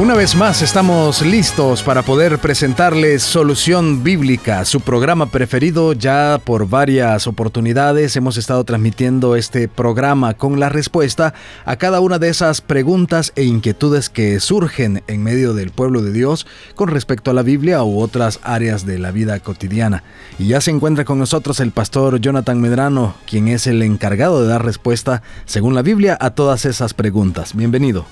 Una vez más estamos listos para poder presentarles Solución Bíblica, su programa preferido ya por varias oportunidades. Hemos estado transmitiendo este programa con la respuesta a cada una de esas preguntas e inquietudes que surgen en medio del pueblo de Dios con respecto a la Biblia u otras áreas de la vida cotidiana. Y ya se encuentra con nosotros el pastor Jonathan Medrano, quien es el encargado de dar respuesta, según la Biblia, a todas esas preguntas. Bienvenido.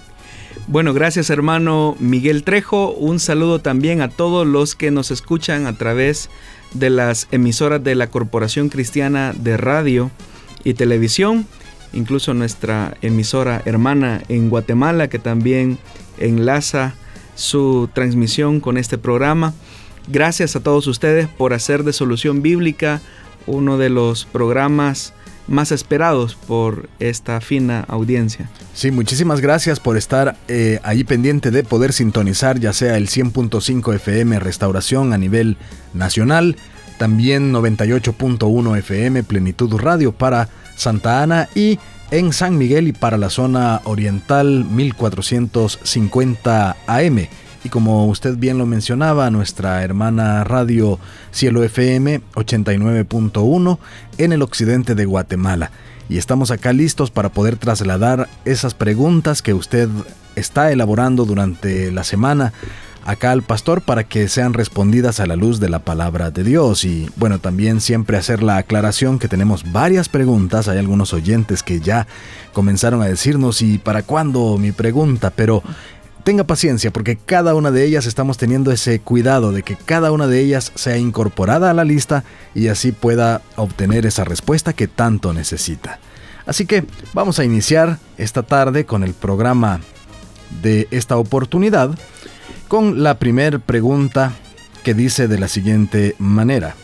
Bueno, gracias hermano Miguel Trejo. Un saludo también a todos los que nos escuchan a través de las emisoras de la Corporación Cristiana de Radio y Televisión, incluso nuestra emisora hermana en Guatemala que también enlaza su transmisión con este programa. Gracias a todos ustedes por hacer de Solución Bíblica uno de los programas más esperados por esta fina audiencia. Sí, muchísimas gracias por estar eh, ahí pendiente de poder sintonizar ya sea el 100.5 FM Restauración a nivel nacional, también 98.1 FM Plenitud Radio para Santa Ana y en San Miguel y para la zona oriental 1450 AM. Y como usted bien lo mencionaba, nuestra hermana radio Cielo FM 89.1 en el occidente de Guatemala. Y estamos acá listos para poder trasladar esas preguntas que usted está elaborando durante la semana acá al pastor para que sean respondidas a la luz de la palabra de Dios. Y bueno, también siempre hacer la aclaración que tenemos varias preguntas. Hay algunos oyentes que ya comenzaron a decirnos, ¿y para cuándo mi pregunta? Pero tenga paciencia porque cada una de ellas estamos teniendo ese cuidado de que cada una de ellas sea incorporada a la lista y así pueda obtener esa respuesta que tanto necesita. Así que vamos a iniciar esta tarde con el programa de esta oportunidad con la primera pregunta que dice de la siguiente manera.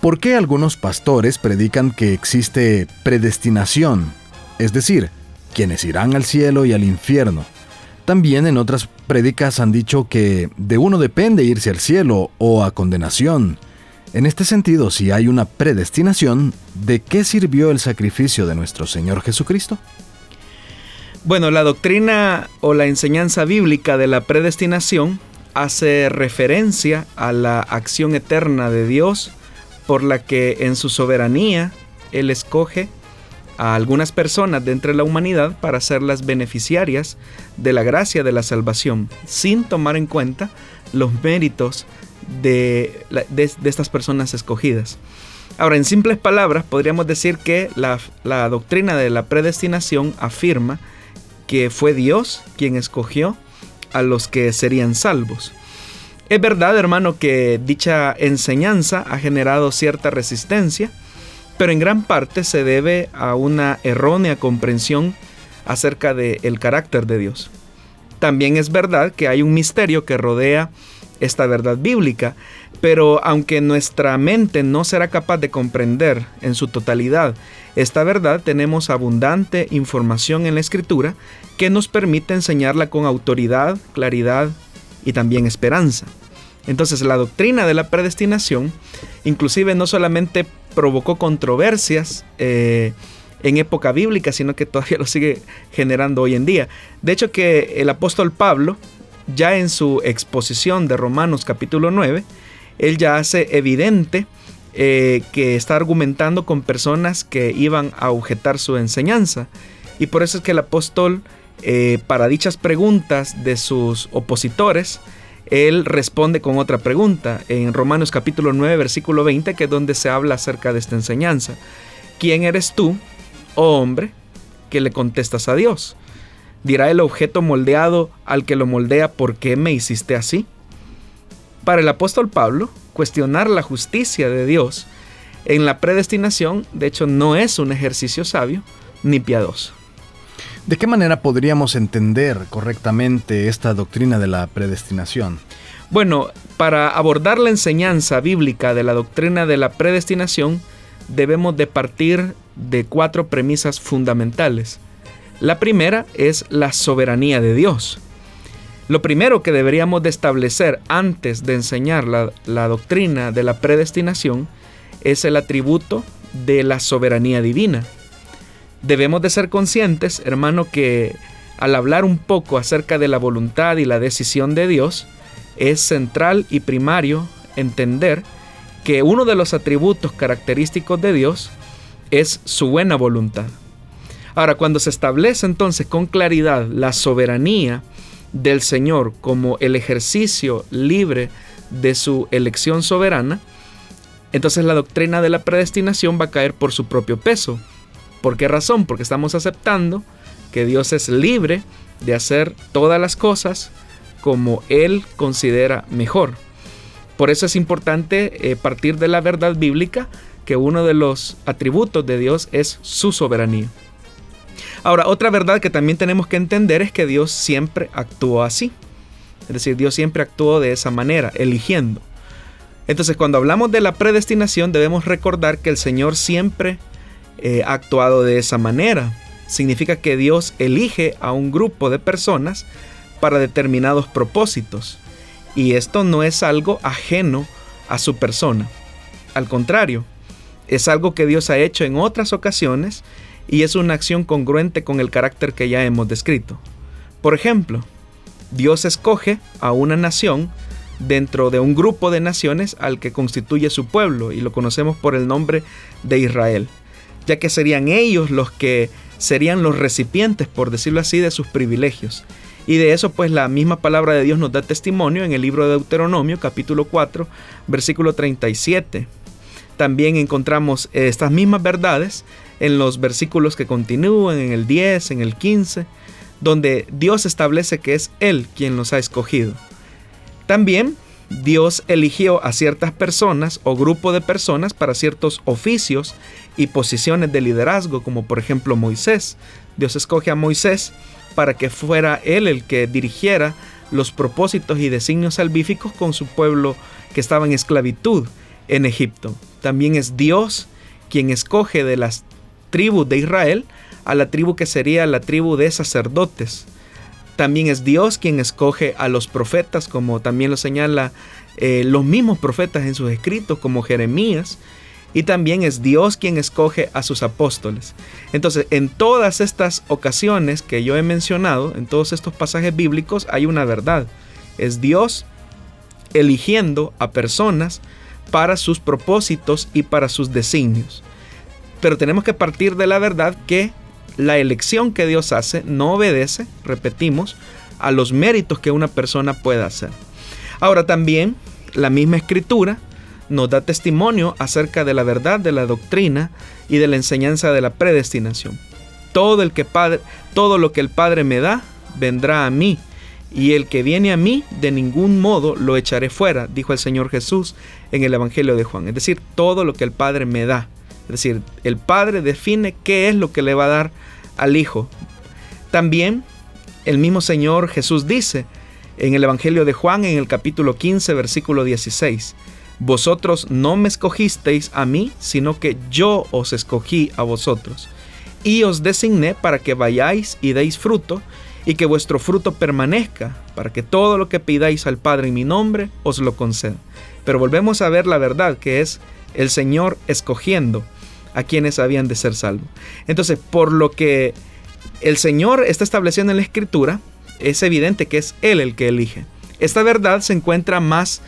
¿Por qué algunos pastores predican que existe predestinación? Es decir, quienes irán al cielo y al infierno también en otras prédicas han dicho que de uno depende irse al cielo o a condenación. En este sentido, si hay una predestinación, ¿de qué sirvió el sacrificio de nuestro Señor Jesucristo? Bueno, la doctrina o la enseñanza bíblica de la predestinación hace referencia a la acción eterna de Dios por la que en su soberanía Él escoge a algunas personas de entre la humanidad para hacerlas beneficiarias de la gracia de la salvación, sin tomar en cuenta los méritos de, estas personas escogidas. Ahora, en simples palabras, podríamos decir que la, la doctrina de la predestinación afirma que fue Dios quien escogió a los que serían salvos. Es verdad, hermano, que dicha enseñanza ha generado cierta resistencia, pero en gran parte se debe a una errónea comprensión acerca del carácter de Dios. También es verdad que hay un misterio que rodea esta verdad bíblica, pero aunque nuestra mente no será capaz de comprender en su totalidad esta verdad, tenemos abundante información en la escritura que nos permite enseñarla con autoridad, claridad y también esperanza. Entonces la doctrina de la predestinación inclusive no solamente provocó controversias eh, en época bíblica, sino que todavía lo sigue generando hoy en día. De hecho que el apóstol Pablo, ya en su exposición de Romanos capítulo 9, él ya hace evidente eh, que está argumentando con personas que iban a objetar su enseñanza. Y por eso es que el apóstol, eh, para dichas preguntas de sus opositores, él responde con otra pregunta en Romanos capítulo 9 versículo 20 que es donde se habla acerca de esta enseñanza. ¿Quién eres tú, oh hombre, que le contestas a Dios? Dirá el objeto moldeado al que lo moldea, ¿por qué me hiciste así? Para el apóstol Pablo, cuestionar la justicia de Dios en la predestinación, de hecho, no es un ejercicio sabio ni piadoso. ¿De qué manera podríamos entender correctamente esta doctrina de la predestinación? Bueno, para abordar la enseñanza bíblica de la doctrina de la predestinación, debemos de partir de cuatro premisas fundamentales. La primera es la soberanía de Dios. Lo primero que deberíamos de establecer antes de enseñar la doctrina de la predestinación es el atributo de la soberanía divina. Debemos de ser conscientes, hermano, que al hablar un poco acerca de la voluntad y la decisión de Dios, es central y primario entender que uno de los atributos característicos de Dios es su buena voluntad. Ahora, cuando se establece entonces con claridad la soberanía del Señor como el ejercicio libre de su elección soberana, entonces la doctrina de la predestinación va a caer por su propio peso. ¿Por qué razón? Porque estamos aceptando que Dios es libre de hacer todas las cosas como Él considera mejor. Por eso es importante eh, partir de la verdad bíblica que uno de los atributos de Dios es su soberanía. Ahora, otra verdad que también tenemos que entender es que Dios siempre actuó así. Es decir, Dios siempre actuó de esa manera, eligiendo. Entonces, cuando hablamos de la predestinación, debemos recordar que el Señor siempre eh, actuado de esa manera. Significa que Dios elige a un grupo de personas para determinados propósitos. Y esto no es algo ajeno a su persona. Al contrario, es algo que Dios ha hecho en otras ocasiones y es una acción congruente con el carácter que ya hemos descrito. Por ejemplo, Dios escoge a una nación dentro de un grupo de naciones al que constituye su pueblo y lo conocemos por el nombre de Israel, ya que serían ellos los que serían los recipientes, por decirlo así, de sus privilegios. Y de eso pues la misma palabra de Dios nos da testimonio en el libro de Deuteronomio capítulo 4 versículo 37. También encontramos estas mismas verdades en los versículos que continúan, en el 10, en el 15, donde Dios establece que es Él quien los ha escogido. También Dios eligió a ciertas personas o grupo de personas para ciertos oficios y posiciones de liderazgo, como por ejemplo Moisés. Dios escoge a Moisés para que fuera él el que dirigiera los propósitos y designios salvíficos con su pueblo que estaba en esclavitud en Egipto. También es Dios quien escoge de las tribus de Israel a la tribu que sería la tribu de sacerdotes. También es Dios quien escoge a los profetas, como también lo señala eh, los mismos profetas en sus escritos, como Jeremías. Y también es Dios quien escoge a sus apóstoles. Entonces, en todas estas ocasiones que yo he mencionado, en todos estos pasajes bíblicos, hay una verdad. Es Dios eligiendo a personas para sus propósitos y para sus designios. Pero tenemos que partir de la verdad que la elección que Dios hace no obedece, repetimos, a los méritos que una persona pueda hacer. Ahora también la misma escritura nos da testimonio acerca de la verdad de la doctrina y de la enseñanza de la predestinación. Todo, el que padre, todo lo que el Padre me da vendrá a mí, y el que viene a mí de ningún modo lo echaré fuera, dijo el Señor Jesús en el Evangelio de Juan. Es decir, todo lo que el Padre me da. Es decir, el Padre define qué es lo que le va a dar al Hijo. También el mismo Señor Jesús dice en el Evangelio de Juan en el capítulo 15 versículo 16, Vosotros no me escogisteis a mí, sino que yo os escogí a vosotros, y os designé para que vayáis y deis fruto, y que vuestro fruto permanezca, para que todo lo que pidáis al Padre en mi nombre os lo conceda. Pero volvemos a ver la verdad que es el Señor escogiendo a quienes habían de ser salvos. Entonces, por lo que el Señor está estableciendo en la Escritura, es evidente que es Él el que elige. Esta verdad se encuentra más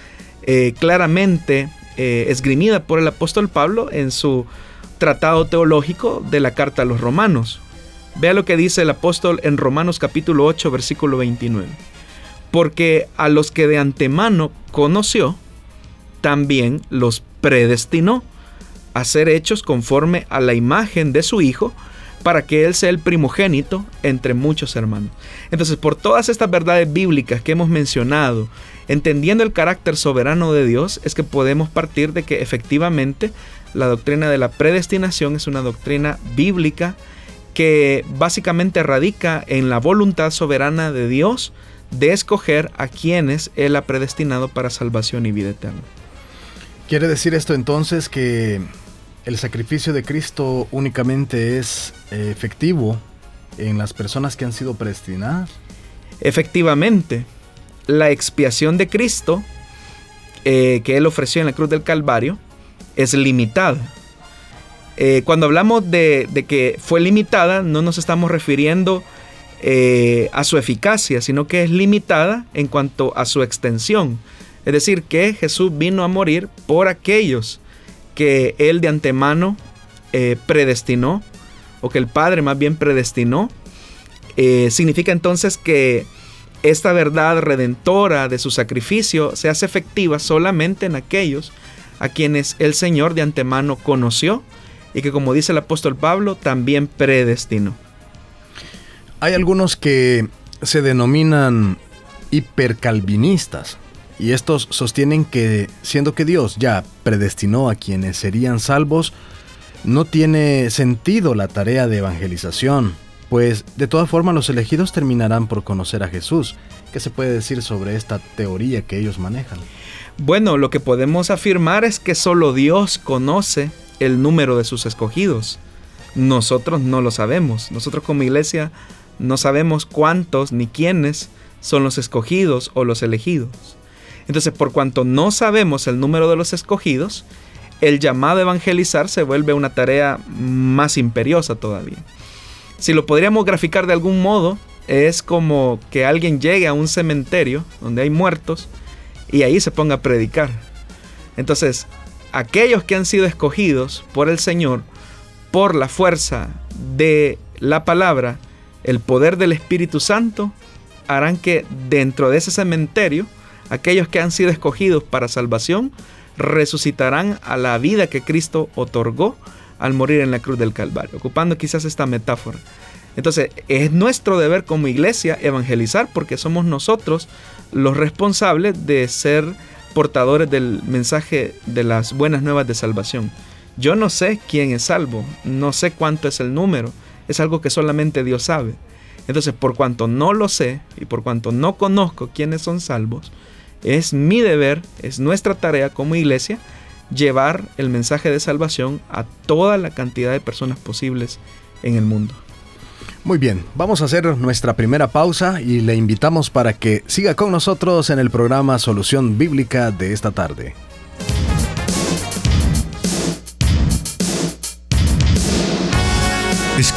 eh, claramente eh, esgrimida por el apóstol Pablo en su tratado teológico de la carta a los romanos. Vea lo que dice el apóstol en Romanos capítulo 8 versículo 29. Porque a los que de antemano conoció, también los predestinó a ser hechos conforme a la imagen de su Hijo, para que Él sea el primogénito entre muchos hermanos. Entonces, por todas estas verdades bíblicas que hemos mencionado, entendiendo el carácter soberano de Dios, es que podemos partir de que efectivamente la doctrina de la predestinación es una doctrina bíblica que básicamente radica en la voluntad soberana de Dios de escoger a quienes Él ha predestinado para salvación y vida eterna. ¿Quiere decir esto entonces que el sacrificio de Cristo únicamente es eh, efectivo en las personas que han sido predestinadas. Efectivamente, la expiación de Cristo eh, que Él ofreció en la cruz del Calvario es limitada. Eh, cuando hablamos de, que fue limitada, no nos estamos refiriendo a su eficacia, sino que es limitada en cuanto a su extensión. Es decir, que Jesús vino a morir por aquellos que Él de antemano predestinó, o que el Padre más bien predestinó. significa entonces que esta verdad redentora de su sacrificio se hace efectiva solamente en aquellos a quienes el Señor de antemano conoció y que como dice el apóstol Pablo también predestinó. Hay algunos que se denominan hipercalvinistas y estos sostienen que siendo que Dios ya predestinó a quienes serían salvos, no tiene sentido la tarea de evangelización, pues de todas formas los elegidos terminarán por conocer a Jesús. ¿Qué se puede decir sobre esta teoría que ellos manejan? Bueno, lo que podemos afirmar es que solo Dios conoce el número de sus escogidos. Nosotros no lo sabemos. Nosotros como iglesia no sabemos cuántos ni quiénes son los escogidos o los elegidos. Entonces, por cuanto no sabemos el número de los escogidos, el llamado a evangelizar se vuelve una tarea más imperiosa todavía. Si lo podríamos graficar de algún modo, es como que alguien llegue a un cementerio donde hay muertos y ahí se ponga a predicar. Entonces, aquellos que han sido escogidos por el Señor, por la fuerza de la palabra, el poder del Espíritu Santo, harán que dentro de ese cementerio, aquellos que han sido escogidos para salvación, resucitarán a la vida que Cristo otorgó al morir en la cruz del Calvario, ocupando quizás esta metáfora. Entonces, es nuestro deber como iglesia evangelizar porque somos nosotros los responsables de ser portadores del mensaje de las buenas nuevas de salvación. Yo no sé quién es salvo, no sé cuánto es el número, es algo que solamente Dios sabe. Entonces, por cuanto no lo sé y por cuanto no conozco quiénes son salvos, es mi deber, es nuestra tarea como iglesia llevar el mensaje de salvación a toda la cantidad de personas posibles en el mundo. Muy bien, vamos a hacer nuestra primera pausa y le invitamos para que siga con nosotros en el programa Solución Bíblica de esta tarde.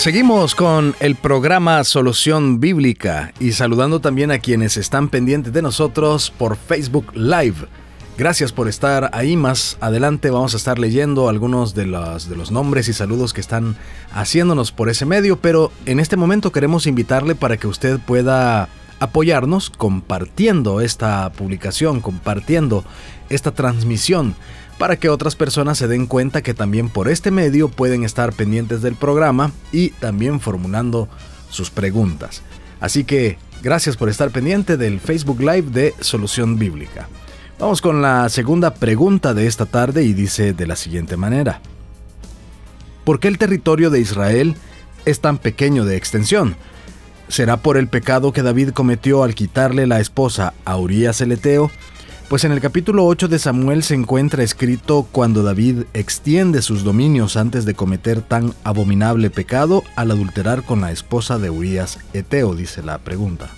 Seguimos con el programa Solución Bíblica y saludando también a quienes están pendientes de nosotros por Facebook Live. Gracias por estar ahí. Más adelante vamos a estar leyendo algunos de los, nombres y saludos que están haciéndonos por ese medio, pero en este momento queremos invitarle para que usted pueda apoyarnos compartiendo esta publicación, compartiendo esta transmisión para que otras personas se den cuenta que también por este medio pueden estar pendientes del programa y también formulando sus preguntas. Así que gracias por estar pendiente del Facebook Live de Solución Bíblica. Vamos con la segunda pregunta de esta tarde y dice de la siguiente manera. ¿Por qué el territorio de Israel es tan pequeño de extensión? ¿Será por el pecado que David cometió al quitarle la esposa a Urias el Eteo? Pues en el capítulo 8 de Samuel se encuentra escrito cuando David extiende sus dominios antes de cometer tan abominable pecado al adulterar con la esposa de Urias Eteo, dice la pregunta.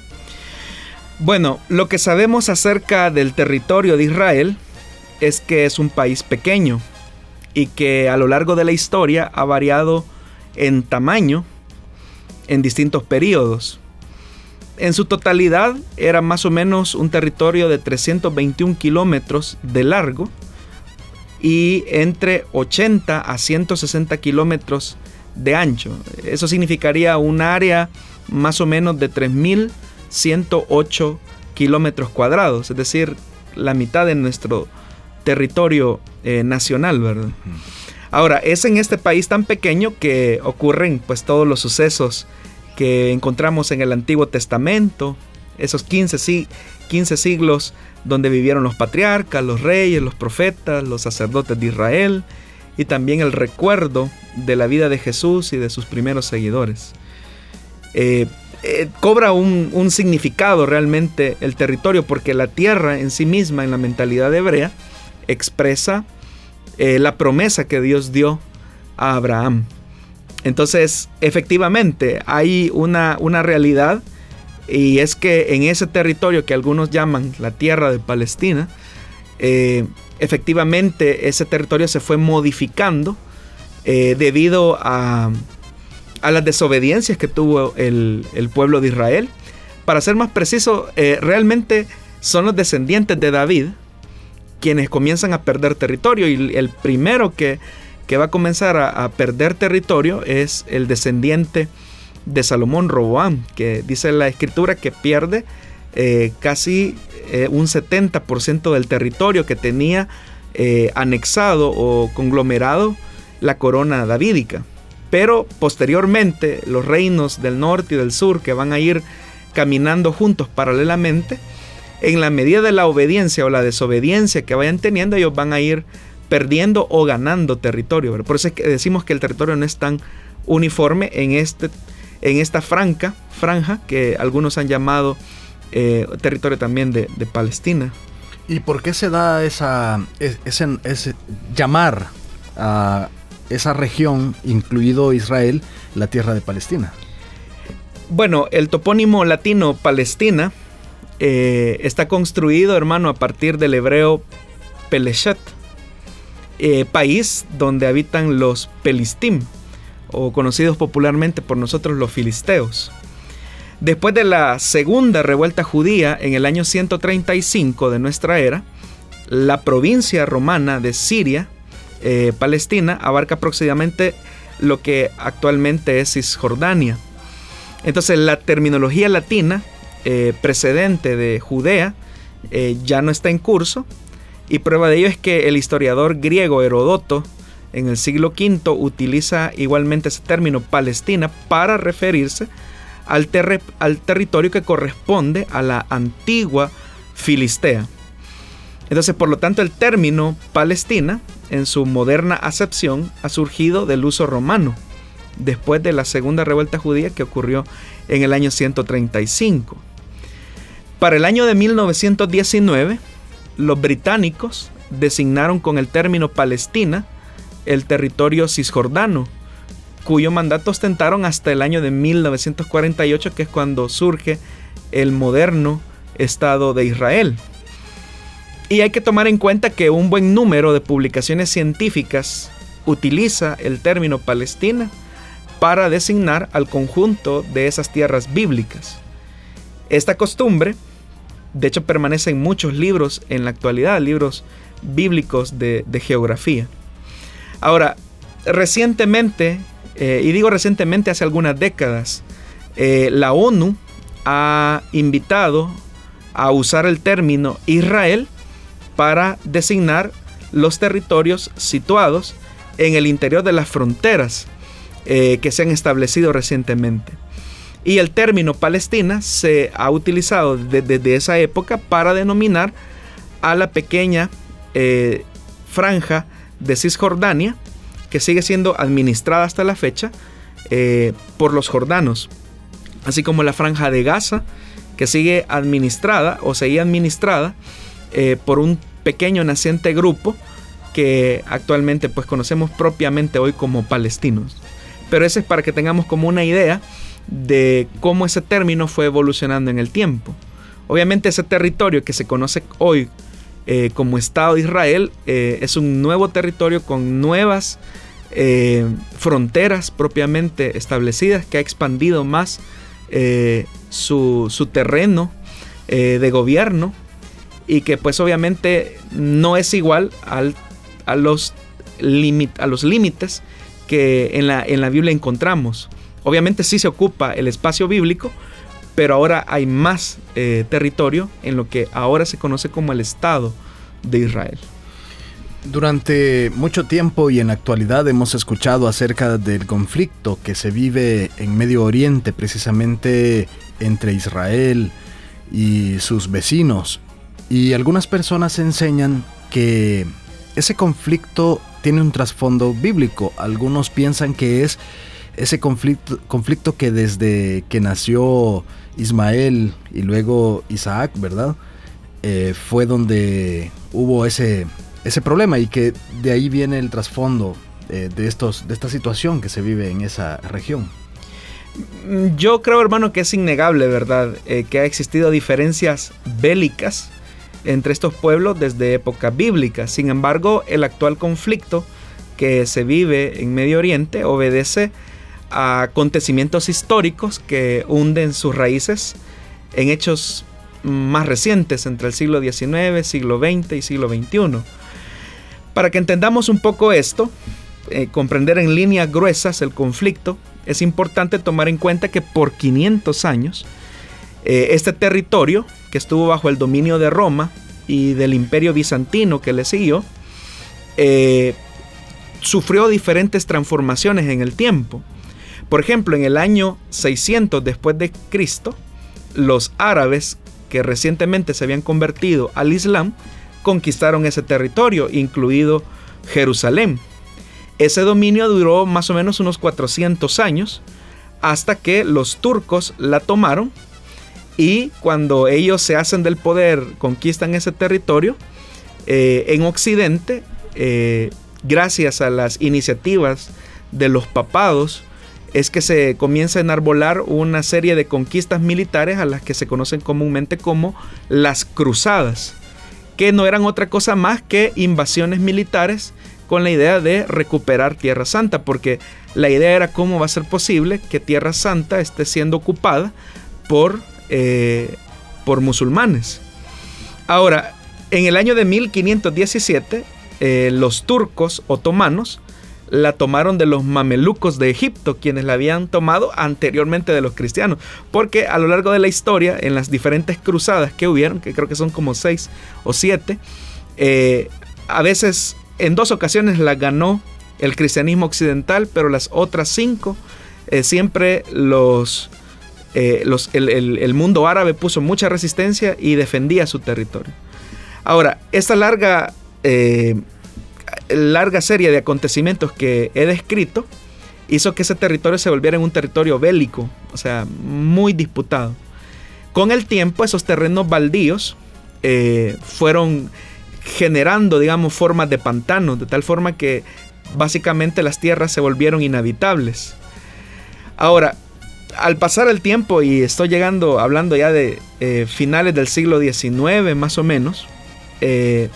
Bueno, lo que sabemos acerca del territorio de Israel es que es un país pequeño y que a lo largo de la historia ha variado en tamaño en distintos periodos. En su totalidad era más o menos un territorio de 321 kilómetros de largo y entre 80 a 160 kilómetros de ancho. Eso significaría un área más o menos de 3.108 kilómetros cuadrados, es decir, la mitad de nuestro territorio eh, nacional, ¿verdad? Ahora, es en este país tan pequeño que ocurren pues todos los sucesos que encontramos en el Antiguo Testamento, esos 15, sí, 15 siglos donde vivieron los patriarcas, los reyes, los profetas, los sacerdotes de Israel y también el recuerdo de la vida de Jesús y de sus primeros seguidores. Eh, eh, cobra un, significado realmente el territorio porque la tierra en sí misma en la mentalidad hebrea expresa eh, la promesa que Dios dio a Abraham. Entonces, efectivamente, hay una, una realidad y es que en ese territorio que algunos llaman la tierra de Palestina, eh, efectivamente ese territorio se fue modificando eh, debido a, a, las desobediencias que tuvo el, pueblo de Israel. Para ser más preciso, eh, realmente son los descendientes de David quienes comienzan a perder territorio y el primero que, que va a comenzar a, perder territorio es el descendiente de Salomón Roboam, que dice la escritura que pierde eh, casi eh, un 70% del territorio que tenía eh, anexado o conglomerado la corona davídica. Pero posteriormente los reinos del norte y del sur que van a ir caminando juntos paralelamente, en la medida de la obediencia o la desobediencia que vayan teniendo, ellos van a ir perdiendo o ganando territorio. Por eso es que decimos que el territorio no es tan uniforme en este en esta franca, franja que algunos han llamado eh, territorio también de, Palestina. ¿Y por qué se da esa, ese, llamar a esa región, incluido Israel, la tierra de Palestina? Bueno, el topónimo latino Palestina eh, está construido, hermano, a partir del hebreo Peleshet, eh, país donde habitan los Pelistim, o conocidos popularmente por nosotros los filisteos. Después de la segunda revuelta judía en el año 135 de nuestra era, la provincia romana de Siria, eh, Palestina, abarca aproximadamente lo que actualmente es Cisjordania. Entonces la terminología latina eh, precedente de Judea ya no está en curso y prueba de ello es que el historiador griego Herodoto en el siglo V utiliza igualmente ese término Palestina para referirse al, al territorio que corresponde a la antigua Filistea. Entonces, por lo tanto, el término Palestina, en su moderna acepción, ha surgido del uso romano, después de la segunda revuelta judía que ocurrió en el año 135. Para el año de 1919, los británicos designaron con el término Palestina el territorio cisjordano, cuyo mandato ostentaron hasta el año de 1948, que es cuando surge el moderno Estado de Israel. Y hay que tomar en cuenta que un buen número de publicaciones científicas utiliza el término Palestina para designar al conjunto de esas tierras bíblicas. Esta costumbre, de hecho, permanece en muchos libros en la actualidad, libros bíblicos de, de geografía. Ahora, recientemente, eh, y digo recientemente hace algunas décadas, eh, la ONU ha invitado a usar el término Israel para designar los territorios situados en el interior de las fronteras eh, que se han establecido recientemente. Y el término Palestina se ha utilizado desde esa época para denominar a la pequeña franja de Cisjordania, que sigue siendo administrada hasta la fecha eh, por los jordanos, así como la franja de Gaza, que sigue administrada o seguía administrada eh, por un pequeño naciente grupo que actualmente pues conocemos propiamente hoy como palestinos. Pero ese es para que tengamos como una idea de cómo ese término fue evolucionando en el tiempo. Obviamente ese territorio que se conoce hoy eh, como Estado de Israel eh, es un nuevo territorio con nuevas eh, fronteras propiamente establecidas que ha expandido más su, terreno de gobierno y que pues obviamente no es igual al, a, los a los límites que en la, en la Biblia encontramos. Obviamente sí se ocupa el espacio bíblico, pero ahora hay más eh, territorio en lo que ahora se conoce como el Estado de Israel. Durante mucho tiempo y en la actualidad hemos escuchado acerca del conflicto que se vive en Medio Oriente, precisamente entre Israel y sus vecinos. Y algunas personas enseñan que ese conflicto tiene un trasfondo bíblico. Algunos piensan que es ese conflicto, conflicto que desde que nació Ismael y luego Isaac, ¿verdad? Eh, fue donde hubo ese, ese problema y que de ahí viene el trasfondo eh, de, estos, de esta situación que se vive en esa región. Yo creo, hermano, que es innegable, ¿verdad? Eh, que ha existido diferencias bélicas entre estos pueblos desde época bíblica. Sin embargo, el actual conflicto que se vive en Medio Oriente obedece acontecimientos históricos que hunden sus raíces en hechos más recientes entre el siglo XIX, siglo XX y siglo XXI. Para que entendamos un poco esto, eh, comprender en líneas gruesas el conflicto, es importante tomar en cuenta que por 500 años, eh, este territorio, que estuvo bajo el dominio de Roma y del imperio bizantino que le siguió, eh, sufrió diferentes transformaciones en el tiempo. Por ejemplo, en el año 600 después de Cristo, los árabes que recientemente se habían convertido al Islam conquistaron ese territorio, incluido Jerusalén. Ese dominio duró más o menos unos 400 años hasta que los turcos la tomaron y cuando ellos se hacen del poder, conquistan ese territorio, eh, en Occidente, eh, gracias a las iniciativas de los papados, es que se comienza a enarbolar una serie de conquistas militares a las que se conocen comúnmente como las cruzadas, que no eran otra cosa más que invasiones militares con la idea de recuperar Tierra Santa, porque la idea era cómo va a ser posible que Tierra Santa esté siendo ocupada por, eh, por musulmanes. Ahora, en el año de 1517, eh, los turcos otomanos la tomaron de los mamelucos de Egipto, quienes la habían tomado anteriormente de los cristianos. Porque a lo largo de la historia, en las diferentes cruzadas que hubieron, que creo que son como seis o siete, eh, a veces en dos ocasiones la ganó el cristianismo occidental, pero las otras cinco eh, siempre los, eh, los el, mundo árabe puso mucha resistencia y defendía su territorio. Ahora, esta larga larga serie de acontecimientos que he descrito hizo que ese territorio se volviera en un territorio bélico, o sea, muy disputado. Con el tiempo, esos terrenos baldíos eh, fueron generando, digamos, formas de pantanos, de tal forma que básicamente las tierras se volvieron inhabitables. Ahora, al pasar el tiempo, y estoy llegando, hablando ya de eh, finales del siglo XIX más o menos, eh,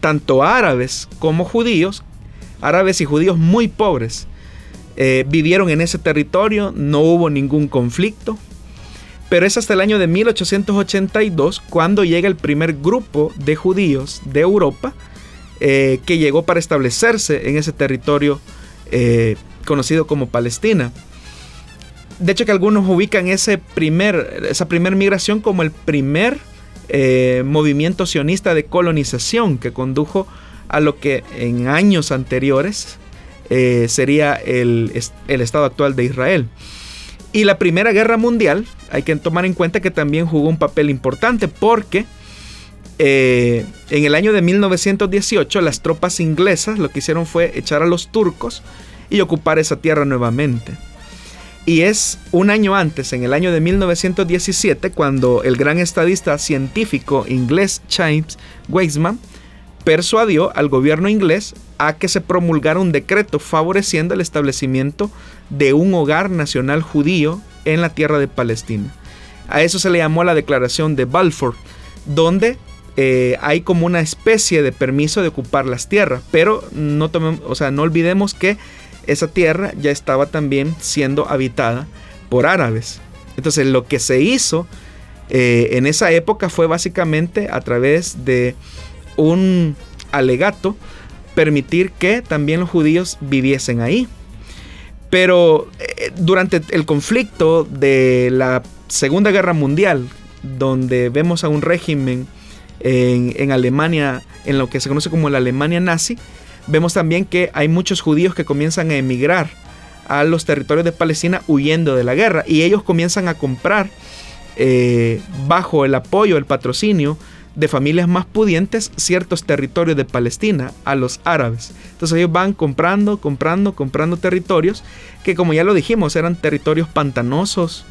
tanto árabes como judíos, árabes y judíos muy pobres, eh, vivieron en ese territorio, no hubo ningún conflicto, pero es hasta el año de 1882 cuando llega el primer grupo de judíos de Europa eh, que llegó para establecerse en ese territorio eh, conocido como Palestina. De hecho que algunos ubican ese primer, esa primera migración como el primer eh, movimiento sionista de colonización que condujo a lo que en años anteriores eh, sería el, estado actual de Israel. Y la Primera Guerra Mundial, hay que tomar en cuenta que también jugó un papel importante porque eh, en el año de 1918 las tropas inglesas lo que hicieron fue echar a los turcos y ocupar esa tierra nuevamente. Y es un año antes, en el año de 1917, cuando el gran estadista científico inglés James Weisman persuadió al gobierno inglés a que se promulgara un decreto favoreciendo el establecimiento de un hogar nacional judío en la tierra de Palestina. A eso se le llamó la Declaración de Balfour, donde eh, hay como una especie de permiso de ocupar las tierras, pero no, o sea, no olvidemos que esa tierra ya estaba también siendo habitada por árabes. Entonces lo que se hizo eh, en esa época fue básicamente a través de un alegato permitir que también los judíos viviesen ahí. Pero eh, durante el conflicto de la Segunda Guerra Mundial, donde vemos a un régimen en, en Alemania, en lo que se conoce como la Alemania nazi, Vemos también que hay muchos judíos que comienzan a emigrar a los territorios de Palestina huyendo de la guerra y ellos comienzan a comprar eh, bajo el apoyo, el patrocinio de familias más pudientes ciertos territorios de Palestina a los árabes. Entonces ellos van comprando, comprando, comprando territorios que como ya lo dijimos eran territorios pantanosos,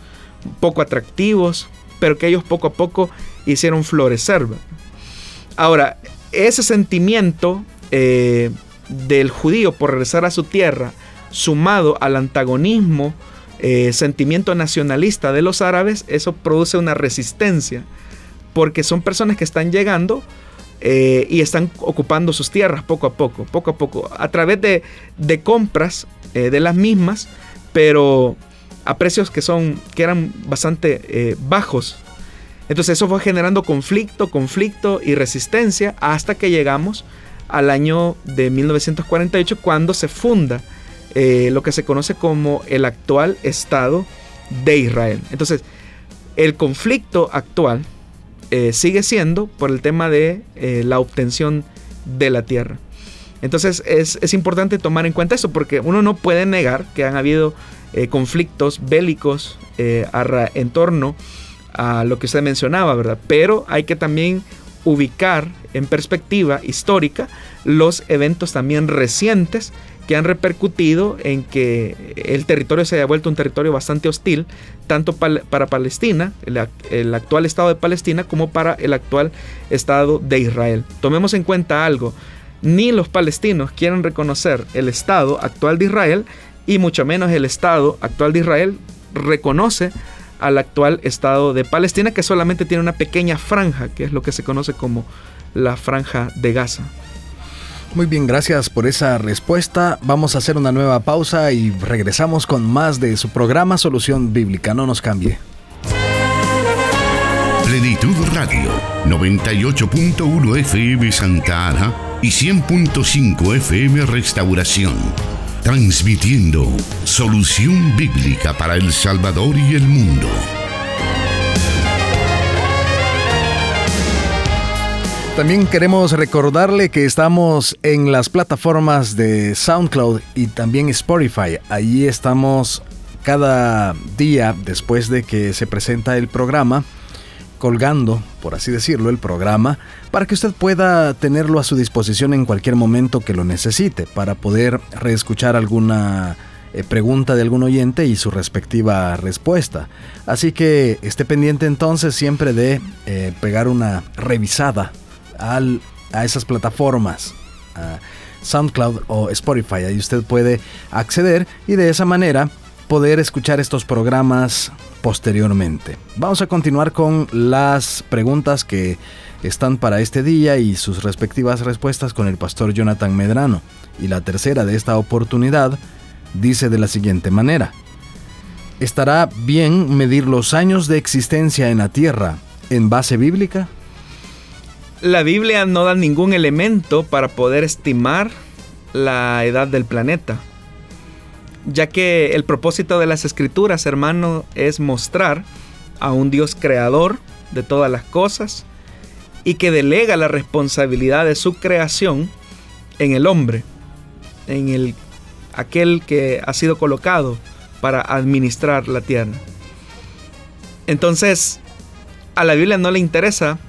poco atractivos, pero que ellos poco a poco hicieron florecer. Ahora, ese sentimiento eh, del judío por regresar a su tierra, sumado al antagonismo, eh, sentimiento nacionalista de los árabes, eso produce una resistencia porque son personas que están llegando eh, y están ocupando sus tierras poco a poco, poco a poco, a través de, compras eh, de las mismas, pero a precios que, son, que eran bastante bajos. Entonces eso fue generando conflicto, conflicto y resistencia hasta que llegamos al año de 1948 cuando se funda lo que se conoce como el actual Estado de Israel. Entonces, el conflicto actual eh, sigue siendo por el tema de eh, la obtención de la tierra. Entonces es, importante tomar en cuenta eso porque uno no puede negar que han habido eh, conflictos bélicos en torno a lo que usted mencionaba, ¿verdad? Pero hay que también ubicar en perspectiva histórica los eventos también recientes que han repercutido en que el territorio se haya vuelto un territorio bastante hostil, tanto para Palestina, el, actual Estado de Palestina, como para el actual Estado de Israel. Tomemos en cuenta algo, ni los palestinos quieren reconocer el Estado actual de Israel, y mucho menos el Estado actual de Israel reconoce al actual Estado de Palestina, que solamente tiene una pequeña franja, que es lo que se conoce como la franja de Gaza. Muy bien, gracias por esa respuesta. Vamos a hacer una nueva pausa y regresamos con más de su programa Solución Bíblica. No nos cambie. Plenitud Radio, 98.1 FM Santa Ana y 100.5 FM Restauración. Transmitiendo Solución Bíblica para El Salvador y el mundo. También queremos recordarle que estamos en las plataformas de SoundCloud y también Spotify. Allí estamos cada día después de que se presenta el programa, colgando, por así decirlo, el programa, para que usted pueda tenerlo a su disposición en cualquier momento que lo necesite, para poder reescuchar alguna eh, pregunta de algún oyente y su respectiva respuesta. Así que esté pendiente entonces siempre de eh, pegar una revisada a esas plataformas. SoundCloud o Spotify. Ahí usted puede acceder y de esa manera poder escuchar estos programas posteriormente. Vamos a continuar con las preguntas que están para este día y sus respectivas respuestas con el pastor Jonathan Medrano. Y la tercera de esta oportunidad dice de la siguiente manera. ¿Estará bien medir los años de existencia en la Tierra en base bíblica? La Biblia no da ningún elemento para poder estimar la edad del planeta, ya que el propósito de las escrituras, hermano, es mostrar a un Dios creador de todas las cosas y que delega la responsabilidad de su creación en el hombre, en el aquel que ha sido colocado para administrar la tierra. Entonces, a la Biblia no le interesa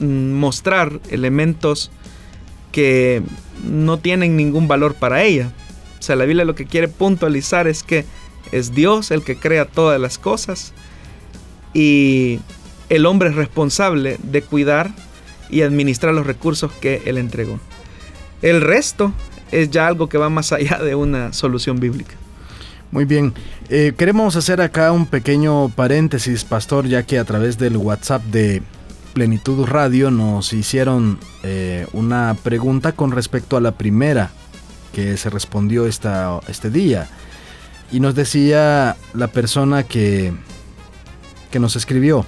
Mm, mostrar elementos que no tienen ningún valor para ella. O sea, la Biblia lo que quiere puntualizar es que es Dios el que crea todas las cosas y el hombre es responsable de cuidar y administrar los recursos que Él entregó. El resto es ya algo que va más allá de una solución bíblica. Muy bien, eh, queremos hacer acá un pequeño paréntesis, pastor, ya que a través del WhatsApp de Plenitud Radio nos hicieron eh, una pregunta con respecto a la primera que se respondió esta, este día. Y nos decía la persona que, que nos escribió,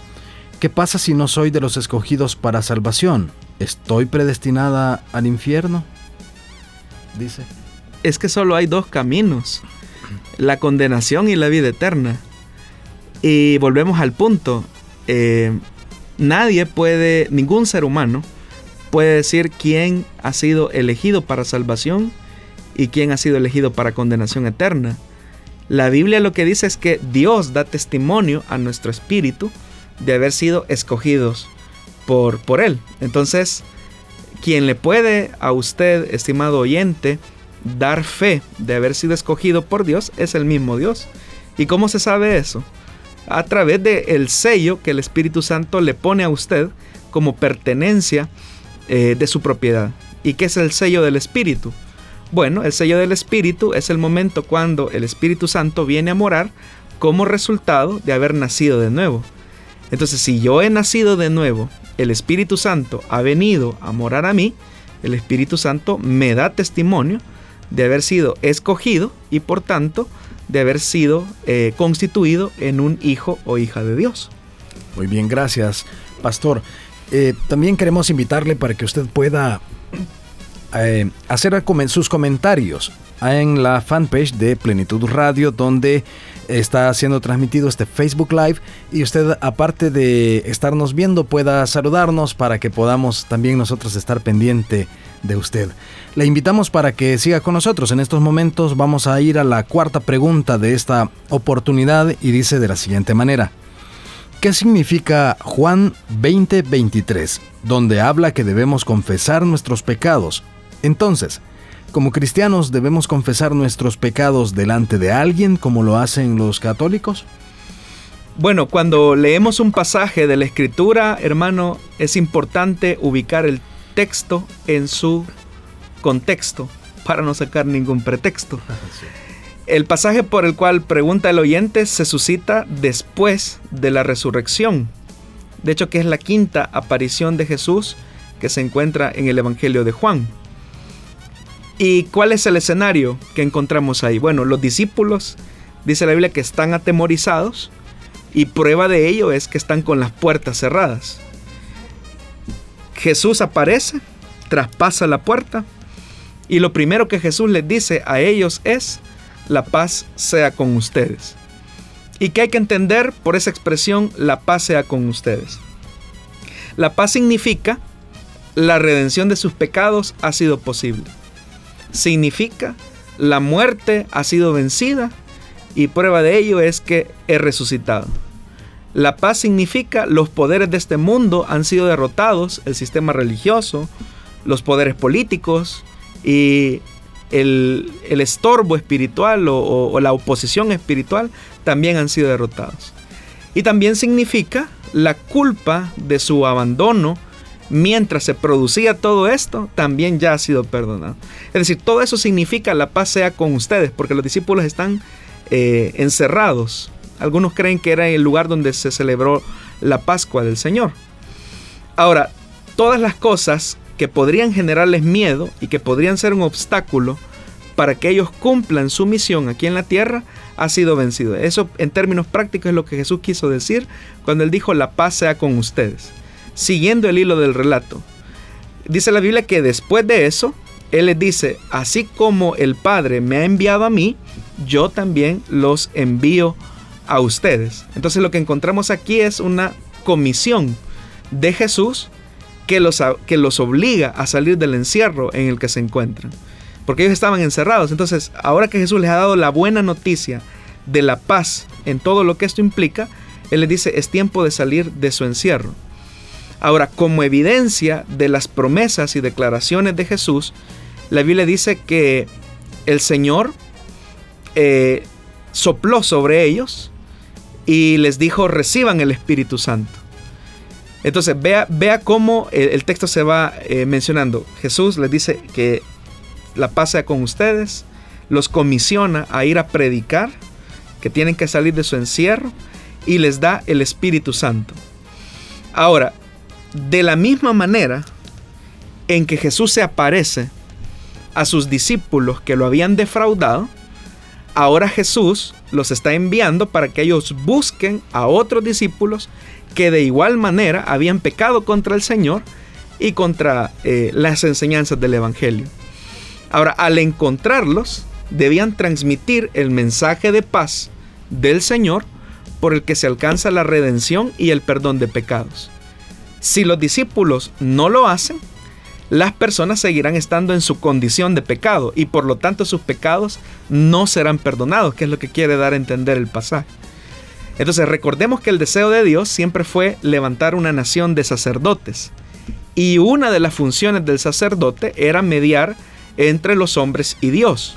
¿qué pasa si no soy de los escogidos para salvación? ¿Estoy predestinada al infierno? Dice. Es que solo hay dos caminos, la condenación y la vida eterna. Y volvemos al punto. Eh, nadie puede, ningún ser humano puede decir quién ha sido elegido para salvación y quién ha sido elegido para condenación eterna. La Biblia lo que dice es que Dios da testimonio a nuestro espíritu de haber sido escogidos por, por Él. Entonces, quien le puede a usted, estimado oyente, dar fe de haber sido escogido por Dios es el mismo Dios. ¿Y cómo se sabe eso? A través del el sello que el Espíritu Santo le pone a usted como pertenencia eh, de su propiedad. ¿Y qué es el sello del Espíritu? Bueno, el sello del Espíritu es el momento cuando el Espíritu Santo viene a morar como resultado de haber nacido de nuevo. Entonces, si yo he nacido de nuevo, el Espíritu Santo ha venido a morar a mí, el Espíritu Santo me da testimonio de haber sido escogido y por tanto de haber sido eh, constituido en un hijo o hija de Dios. Muy bien, gracias, pastor. Eh, también queremos invitarle para que usted pueda eh, hacer sus comentarios en la fanpage de Plenitud Radio, donde está siendo transmitido este Facebook Live y usted, aparte de estarnos viendo, pueda saludarnos para que podamos también nosotros estar pendiente de usted. Le invitamos para que siga con nosotros. En estos momentos vamos a ir a la cuarta pregunta de esta oportunidad y dice de la siguiente manera. ¿Qué significa Juan 20:23, donde habla que debemos confesar nuestros pecados? Entonces, como cristianos debemos confesar nuestros pecados delante de alguien como lo hacen los católicos? Bueno, cuando leemos un pasaje de la escritura, hermano, es importante ubicar el texto en su contexto para no sacar ningún pretexto. El pasaje por el cual pregunta el oyente se suscita después de la resurrección. De hecho, que es la quinta aparición de Jesús que se encuentra en el Evangelio de Juan. ¿Y cuál es el escenario que encontramos ahí? Bueno, los discípulos, dice la Biblia, que están atemorizados y prueba de ello es que están con las puertas cerradas. Jesús aparece, traspasa la puerta y lo primero que Jesús les dice a ellos es, la paz sea con ustedes. ¿Y qué hay que entender por esa expresión, la paz sea con ustedes? La paz significa la redención de sus pecados ha sido posible significa la muerte ha sido vencida y prueba de ello es que he resucitado. La paz significa los poderes de este mundo han sido derrotados, el sistema religioso, los poderes políticos y el, estorbo espiritual o, o la oposición espiritual también han sido derrotados. Y también significa la culpa de su abandono mientras se producía todo esto, también ya ha sido perdonado. Es decir, todo eso significa la paz sea con ustedes, porque los discípulos están eh, encerrados. Algunos creen que era el lugar donde se celebró la Pascua del Señor. Ahora, todas las cosas que podrían generarles miedo y que podrían ser un obstáculo para que ellos cumplan su misión aquí en la tierra, ha sido vencido. Eso en términos prácticos es lo que Jesús quiso decir cuando él dijo la paz sea con ustedes siguiendo el hilo del relato. Dice la Biblia que después de eso, Él les dice, así como el Padre me ha enviado a mí, yo también los envío a ustedes. Entonces lo que encontramos aquí es una comisión de Jesús que los, que los obliga a salir del encierro en el que se encuentran. Porque ellos estaban encerrados. Entonces, ahora que Jesús les ha dado la buena noticia de la paz en todo lo que esto implica, Él les dice, es tiempo de salir de su encierro. Ahora, como evidencia de las promesas y declaraciones de Jesús, la Biblia dice que el Señor eh, sopló sobre ellos y les dijo, reciban el Espíritu Santo. Entonces, vea, vea cómo el, texto se va eh, mencionando. Jesús les dice que la paz sea con ustedes, los comisiona a ir a predicar, que tienen que salir de su encierro, y les da el Espíritu Santo. Ahora, de la misma manera en que Jesús se aparece a sus discípulos que lo habían defraudado, ahora Jesús los está enviando para que ellos busquen a otros discípulos que de igual manera habían pecado contra el Señor y contra eh, las enseñanzas del Evangelio. Ahora, al encontrarlos, debían transmitir el mensaje de paz del Señor por el que se alcanza la redención y el perdón de pecados. Si los discípulos no lo hacen, las personas seguirán estando en su condición de pecado y por lo tanto sus pecados no serán perdonados, que es lo que quiere dar a entender el pasaje. Entonces recordemos que el deseo de Dios siempre fue levantar una nación de sacerdotes. Y una de las funciones del sacerdote era mediar entre los hombres y Dios.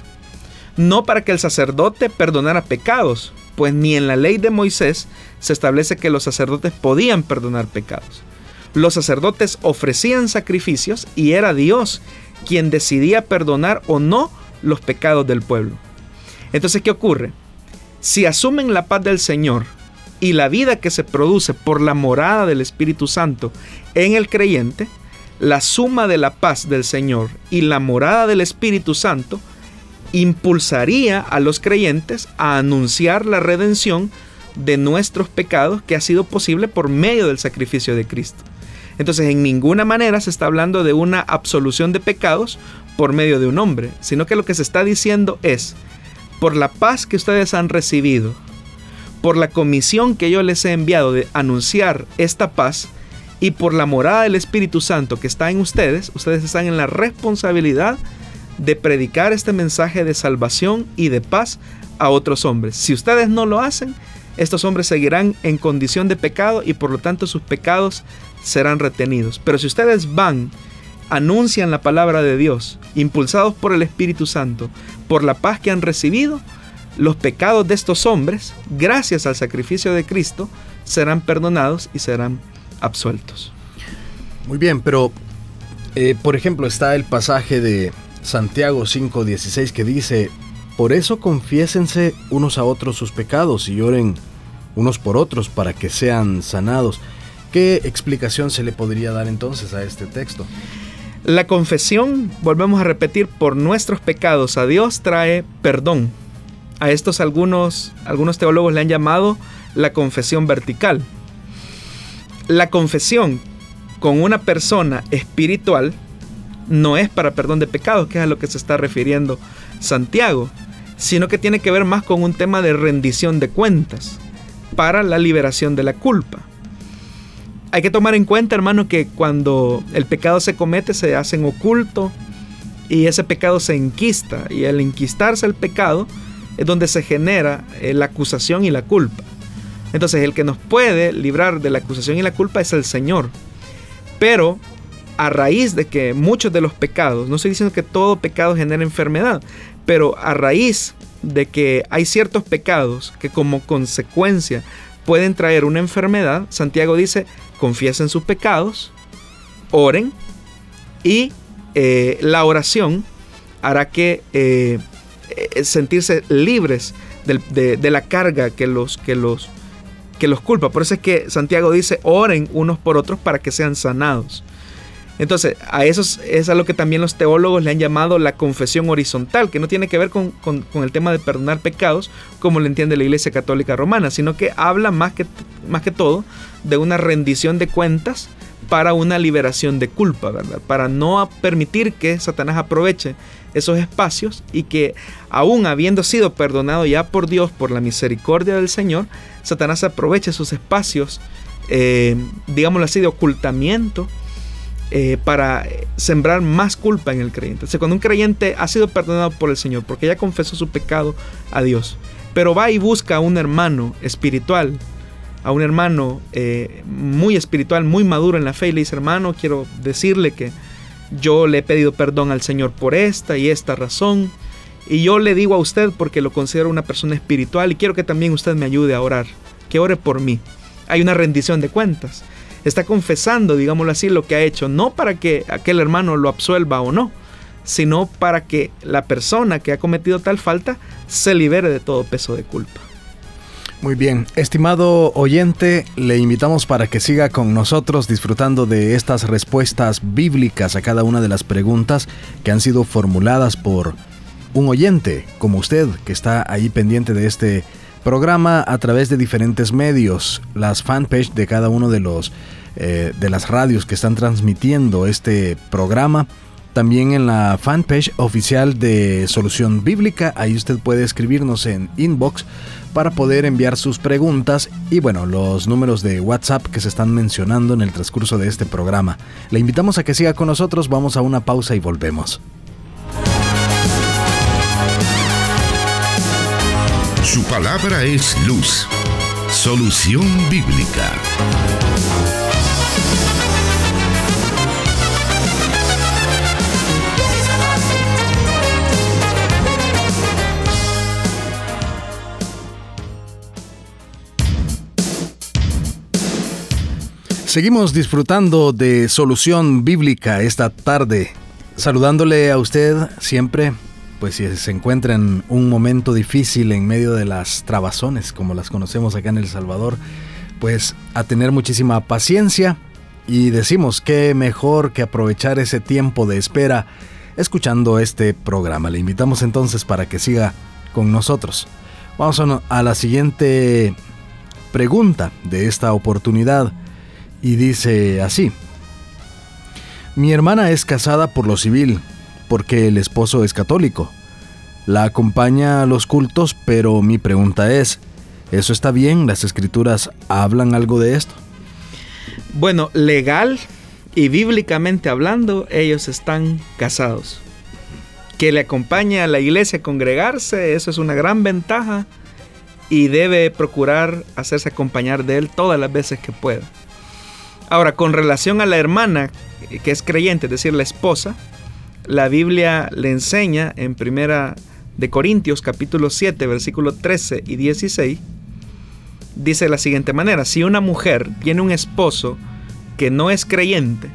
No para que el sacerdote perdonara pecados, pues ni en la ley de Moisés se establece que los sacerdotes podían perdonar pecados. Los sacerdotes ofrecían sacrificios y era Dios quien decidía perdonar o no los pecados del pueblo. Entonces, ¿qué ocurre? Si asumen la paz del Señor y la vida que se produce por la morada del Espíritu Santo en el creyente, la suma de la paz del Señor y la morada del Espíritu Santo impulsaría a los creyentes a anunciar la redención de nuestros pecados que ha sido posible por medio del sacrificio de Cristo. Entonces, en ninguna manera se está hablando de una absolución de pecados por medio de un hombre, sino que lo que se está diciendo es, por la paz que ustedes han recibido, por la comisión que yo les he enviado de anunciar esta paz, y por la morada del Espíritu Santo que está en ustedes, ustedes están en la responsabilidad de predicar este mensaje de salvación y de paz a otros hombres. Si ustedes no lo hacen, estos hombres seguirán en condición de pecado y por lo tanto sus pecados serán retenidos. Pero si ustedes van, anuncian la palabra de Dios, impulsados por el Espíritu Santo, por la paz que han recibido, los pecados de estos hombres, gracias al sacrificio de Cristo, serán perdonados y serán absueltos. Muy bien, pero eh, por ejemplo está el pasaje de Santiago 5:16 que dice, por eso confiésense unos a otros sus pecados y oren unos por otros para que sean sanados. ¿Qué explicación se le podría dar entonces a este texto? La confesión, volvemos a repetir, por nuestros pecados a Dios trae perdón. A estos algunos, algunos teólogos le han llamado la confesión vertical. La confesión con una persona espiritual no es para perdón de pecados, que es a lo que se está refiriendo Santiago, sino que tiene que ver más con un tema de rendición de cuentas para la liberación de la culpa hay que tomar en cuenta, hermano, que cuando el pecado se comete se hace en oculto y ese pecado se enquista. Y al enquistarse el pecado es donde se genera eh, la acusación y la culpa. Entonces el que nos puede librar de la acusación y la culpa es el Señor. Pero a raíz de que muchos de los pecados, no estoy diciendo que todo pecado genera enfermedad, pero a raíz de que hay ciertos pecados que como consecuencia pueden traer una enfermedad, Santiago dice, confiesen sus pecados, oren y eh, la oración hará que eh, eh, sentirse libres de, la carga que los, que, los, que los culpa. Por eso es que Santiago dice, oren unos por otros para que sean sanados. Entonces, a eso es a lo que también los teólogos le han llamado la confesión horizontal, que no tiene que ver con, el tema de perdonar pecados, como lo entiende la Iglesia Católica Romana, sino que habla más que, más que todo de una rendición de cuentas para una liberación de culpa, ¿verdad? Para no permitir que Satanás aproveche esos espacios y que aún habiendo sido perdonado ya por Dios, por la misericordia del Señor, Satanás aproveche esos espacios, eh, digámoslo así, de ocultamiento eh, para sembrar más culpa en el creyente. O cuando un creyente ha sido perdonado por el Señor, porque ya confesó su pecado a Dios, pero va y busca a un hermano espiritual, a un hermano eh, muy espiritual, muy maduro en la fe, y le dice, hermano, quiero decirle que yo le he pedido perdón al Señor por esta y esta razón, y yo le digo a usted porque lo considero una persona espiritual y quiero que también usted me ayude a orar, que ore por mí. Hay una rendición de cuentas está confesando, digámoslo así, lo que ha hecho, no para que aquel hermano lo absuelva o no, sino para que la persona que ha cometido tal falta se libere de todo peso de culpa. Muy bien, estimado oyente, le invitamos para que siga con nosotros disfrutando de estas respuestas bíblicas a cada una de las preguntas que han sido formuladas por un oyente como usted que está ahí pendiente de este programa a través de diferentes medios, las fanpage de cada uno de los eh, de las radios que están transmitiendo este programa. También en la fanpage oficial de Solución Bíblica, ahí usted puede escribirnos en inbox para poder enviar sus preguntas y bueno, los números de WhatsApp que se están mencionando en el transcurso de este programa. Le invitamos a que siga con nosotros, vamos a una pausa y volvemos. Su palabra es luz Solución Bíblica. Seguimos disfrutando de Solución Bíblica esta tarde, saludándole a usted siempre, pues si se encuentra en un momento difícil en medio de las trabazones, como las conocemos acá en El Salvador, pues a tener muchísima paciencia y decimos que mejor que aprovechar ese tiempo de espera escuchando este programa. Le invitamos entonces para que siga con nosotros. Vamos a la siguiente pregunta de esta oportunidad y dice así. Mi hermana es casada por lo civil, porque el esposo es católico. La acompaña a los cultos, pero mi pregunta es, ¿eso está bien? ¿Las escrituras hablan algo de esto? Bueno, legal y bíblicamente hablando, ellos están casados. Que le acompañe a la iglesia a congregarse, eso es una gran ventaja y debe procurar hacerse acompañar de él todas las veces que pueda. Ahora, con relación a la hermana que es creyente, es decir, la esposa, la Biblia le enseña en Primera de Corintios capítulo 7, versículo 13 y 16, dice de la siguiente manera, si una mujer tiene un esposo que no es creyente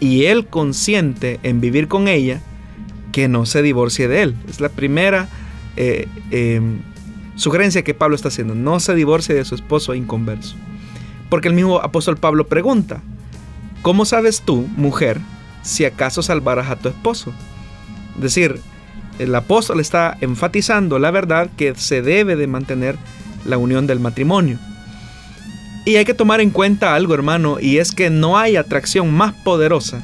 y él consiente en vivir con ella, que no se divorcie de él. Es la primera eh, em, sugerencia que Pablo está haciendo, no se divorcie de su esposo inconverso. Porque el mismo apóstol Pablo pregunta, ¿cómo sabes tú, mujer, si acaso salvarás a tu esposo? Es decir, el apóstol está enfatizando la verdad que se debe de mantener la unión del matrimonio. Y hay que tomar en cuenta algo, hermano, y es que no hay atracción más poderosa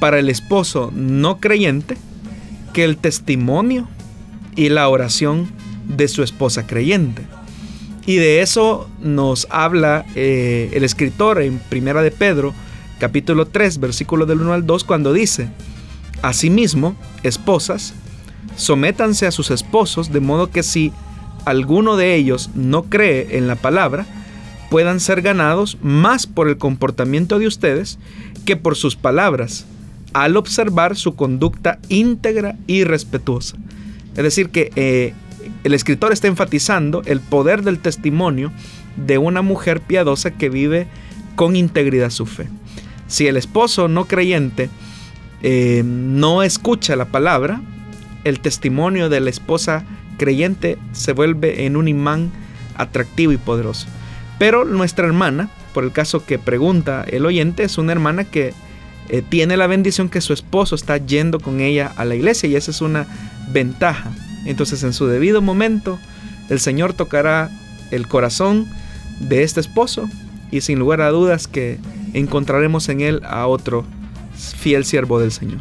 para el esposo no creyente que el testimonio y la oración de su esposa creyente. Y de eso nos habla eh, el escritor en Primera de Pedro, capítulo 3, versículo del 1 al 2, cuando dice, Asimismo, esposas, sométanse a sus esposos, de modo que si alguno de ellos no cree en la palabra, puedan ser ganados más por el comportamiento de ustedes que por sus palabras, al observar su conducta íntegra y respetuosa. Es decir, que eh, el escritor está enfatizando el poder del testimonio de una mujer piadosa que vive con integridad su fe. Si el esposo no creyente eh, no escucha la palabra, el testimonio de la esposa creyente se vuelve en un imán atractivo y poderoso. Pero nuestra hermana, por el caso que pregunta el oyente, es una hermana que eh, tiene la bendición que su esposo está yendo con ella a la iglesia y esa es una ventaja. Entonces en su debido momento el Señor tocará el corazón de este esposo y sin lugar a dudas que encontraremos en él a otro fiel siervo del Señor.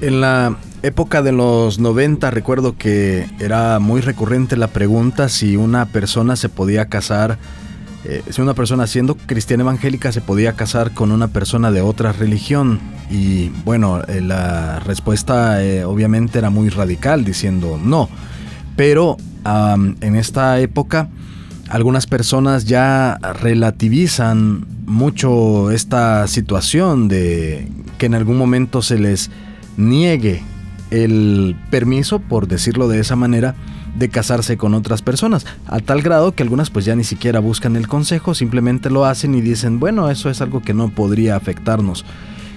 En la época de los 90 recuerdo que era muy recurrente la pregunta si una persona se podía casar, eh, si una persona siendo cristiana evangélica se podía casar con una persona de otra religión. Y bueno, eh, la respuesta eh, obviamente era muy radical diciendo no. Pero en esta época algunas personas ya relativizan mucho esta situación de que en algún momento se les niegue el permiso, por decirlo de esa manera, de casarse con otras personas, a tal grado que algunas pues ya ni siquiera buscan el consejo, simplemente lo hacen y dicen, bueno, eso es algo que no podría afectarnos.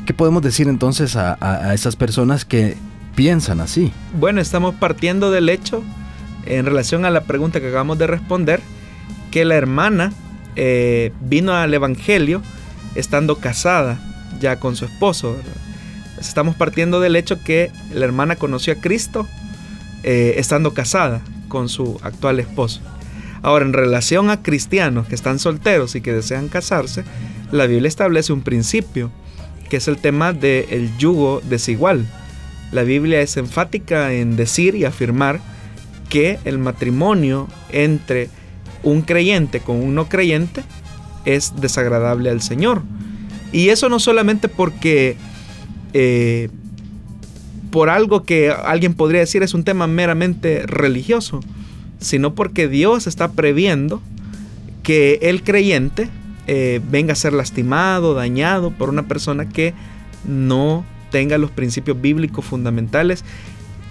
¿Qué podemos decir entonces a, esas personas que piensan así? Bueno, estamos partiendo del hecho, en relación a la pregunta que acabamos de responder, que la hermana eh, vino al Evangelio estando casada ya con su esposo. Estamos partiendo del hecho que la hermana conoció a Cristo eh, estando casada con su actual esposo. Ahora, en relación a cristianos que están solteros y que desean casarse, la Biblia establece un principio que es el tema del yugo desigual. La Biblia es enfática en decir y afirmar que el matrimonio entre un creyente con un no creyente es desagradable al Señor. Y eso no solamente porque eh, por algo que alguien podría decir es un tema meramente religioso, sino porque Dios está previendo que el creyente eh, venga a ser lastimado, dañado por una persona que no tenga los principios bíblicos fundamentales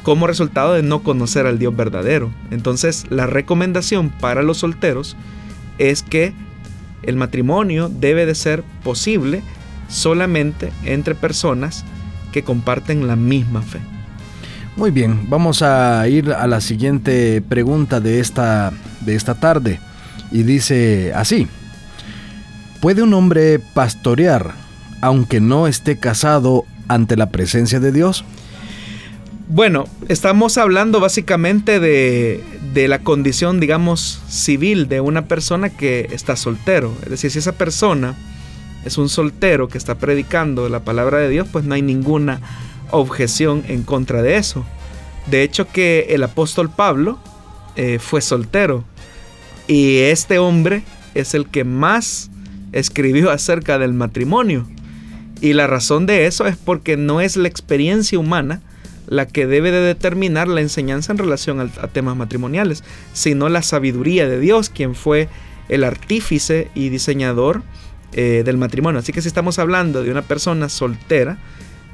como resultado de no conocer al Dios verdadero. Entonces la recomendación para los solteros es que el matrimonio debe de ser posible solamente entre personas que comparten la misma fe. Muy bien, vamos a ir a la siguiente pregunta de esta, de esta tarde. Y dice así, ¿puede un hombre pastorear aunque no esté casado ante la presencia de Dios? Bueno, estamos hablando básicamente de, la condición, digamos, civil de una persona que está soltero. Es decir, si esa persona es un soltero que está predicando la palabra de Dios, pues no hay ninguna objeción en contra de eso. De hecho que el apóstol Pablo eh, fue soltero y este hombre es el que más escribió acerca del matrimonio. Y la razón de eso es porque no es la experiencia humana la que debe de determinar la enseñanza en relación a, temas matrimoniales, sino la sabiduría de Dios, quien fue el artífice y diseñador eh, del matrimonio. Así que si estamos hablando de una persona soltera,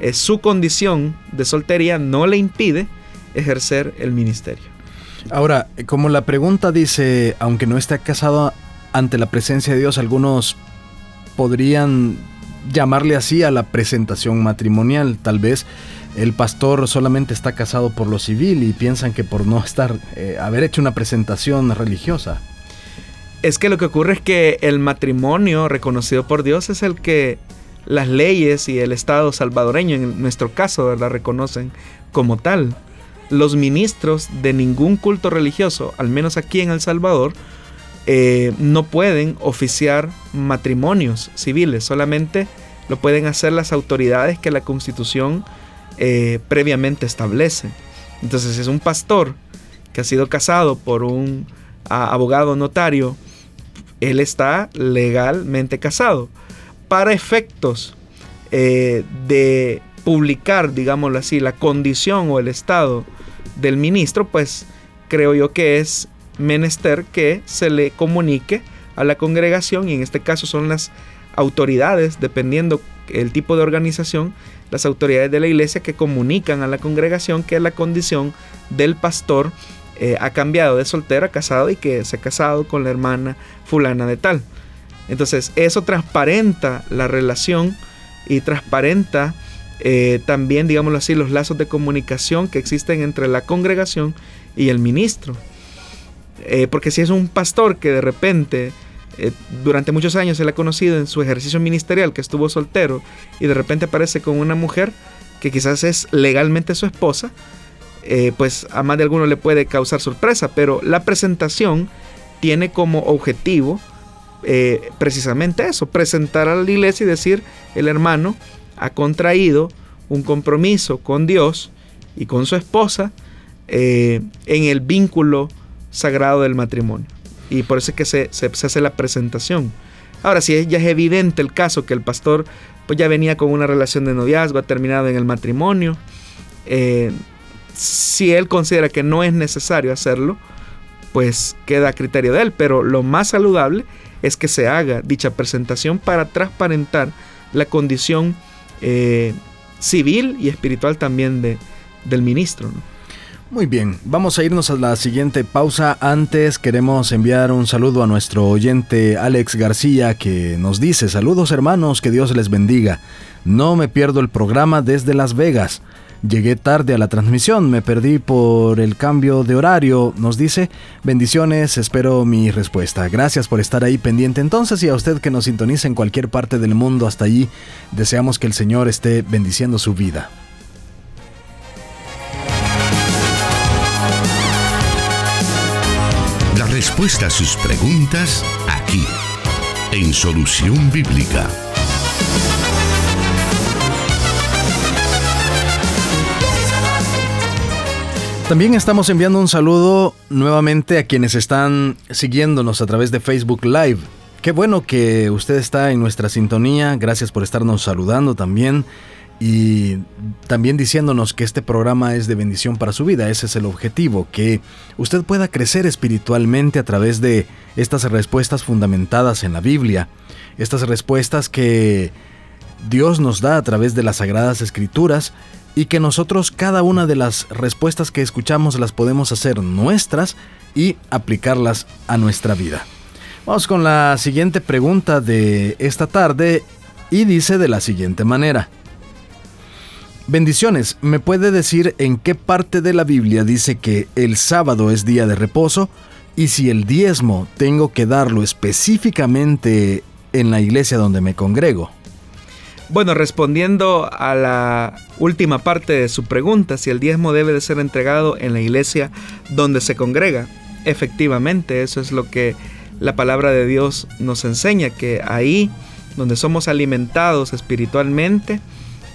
eh, su condición de soltería no le impide ejercer el ministerio. Ahora, como la pregunta dice, aunque no esté casado ante la presencia de Dios, algunos podrían llamarle así a la presentación matrimonial. Tal vez el pastor solamente está casado por lo civil y piensan que por no estar, eh, haber hecho una presentación religiosa. Es que lo que ocurre es que el matrimonio reconocido por Dios es el que las leyes y el Estado salvadoreño, en nuestro caso, ¿verdad? reconocen como tal. Los ministros de ningún culto religioso, al menos aquí en El Salvador, eh, no pueden oficiar matrimonios civiles, solamente lo pueden hacer las autoridades que la constitución eh, previamente establece. Entonces, es un pastor que ha sido casado por un abogado notario, él está legalmente casado. Para efectos eh, de publicar, digámoslo así, la condición o el estado del ministro, pues creo yo que es menester que se le comunique a la congregación y en este caso son las autoridades, dependiendo el tipo de organización, las autoridades de la iglesia que comunican a la congregación que la condición del pastor eh, ha cambiado de soltero a casado y que se ha casado con la hermana fulana de tal. Entonces eso transparenta la relación y transparenta eh, también, digámoslo así, los lazos de comunicación que existen entre la congregación y el ministro. Eh, porque si es un pastor que de repente eh, durante muchos años se le ha conocido en su ejercicio ministerial que estuvo soltero y de repente aparece con una mujer que quizás es legalmente su esposa, eh, pues a más de alguno le puede causar sorpresa, pero la presentación tiene como objetivo precisamente eso, presentar a la iglesia y decir, el hermano ha contraído un compromiso con Dios y con su esposa en el vínculo sagrado del matrimonio. Y por eso es que se, hace la presentación. Ahora, si ya es evidente el caso que el pastor pues ya venía con una relación de noviazgo, ha terminado en el matrimonio, eh, si él considera que no es necesario hacerlo, pues queda a criterio de él. Pero lo más saludable es que se haga dicha presentación para transparentar la condición eh, civil y espiritual también de, del ministro. Muy bien, vamos a irnos a la siguiente pausa. Antes queremos enviar un saludo a nuestro oyente Alex García que nos dice, saludos hermanos, que Dios les bendiga. No me pierdo el programa desde Las Vegas. Llegué tarde a la transmisión, me perdí por el cambio de horario. Nos dice, bendiciones, espero mi respuesta. Gracias por estar ahí pendiente entonces y a usted que nos sintoniza en cualquier parte del mundo hasta allí, deseamos que el Señor esté bendiciendo su vida. Respuesta a sus preguntas aquí, en Solución Bíblica. También estamos enviando un saludo nuevamente a quienes están siguiéndonos a través de Facebook Live. Qué bueno que usted está en nuestra sintonía, gracias por estarnos saludando también. Y también diciéndonos que este programa es de bendición para su vida. Ese es el objetivo, que usted pueda crecer espiritualmente a través de estas respuestas fundamentadas en la Biblia, estas respuestas que Dios nos da a través de las sagradas escrituras y que nosotros cada una de las respuestas que escuchamos las podemos hacer nuestras y aplicarlas a nuestra vida. Vamos con la siguiente pregunta de esta tarde y dice de la siguiente manera. Bendiciones, ¿me puede decir en qué parte de la Biblia dice que el sábado es día de reposo? Y si el diezmo tengo que darlo específicamente en la iglesia donde me congrego. Bueno, respondiendo a la última parte de su pregunta, si el diezmo debe de ser entregado en la iglesia donde se congrega, efectivamente, eso es lo que la palabra de Dios nos enseña, que ahí donde somos alimentados espiritualmente,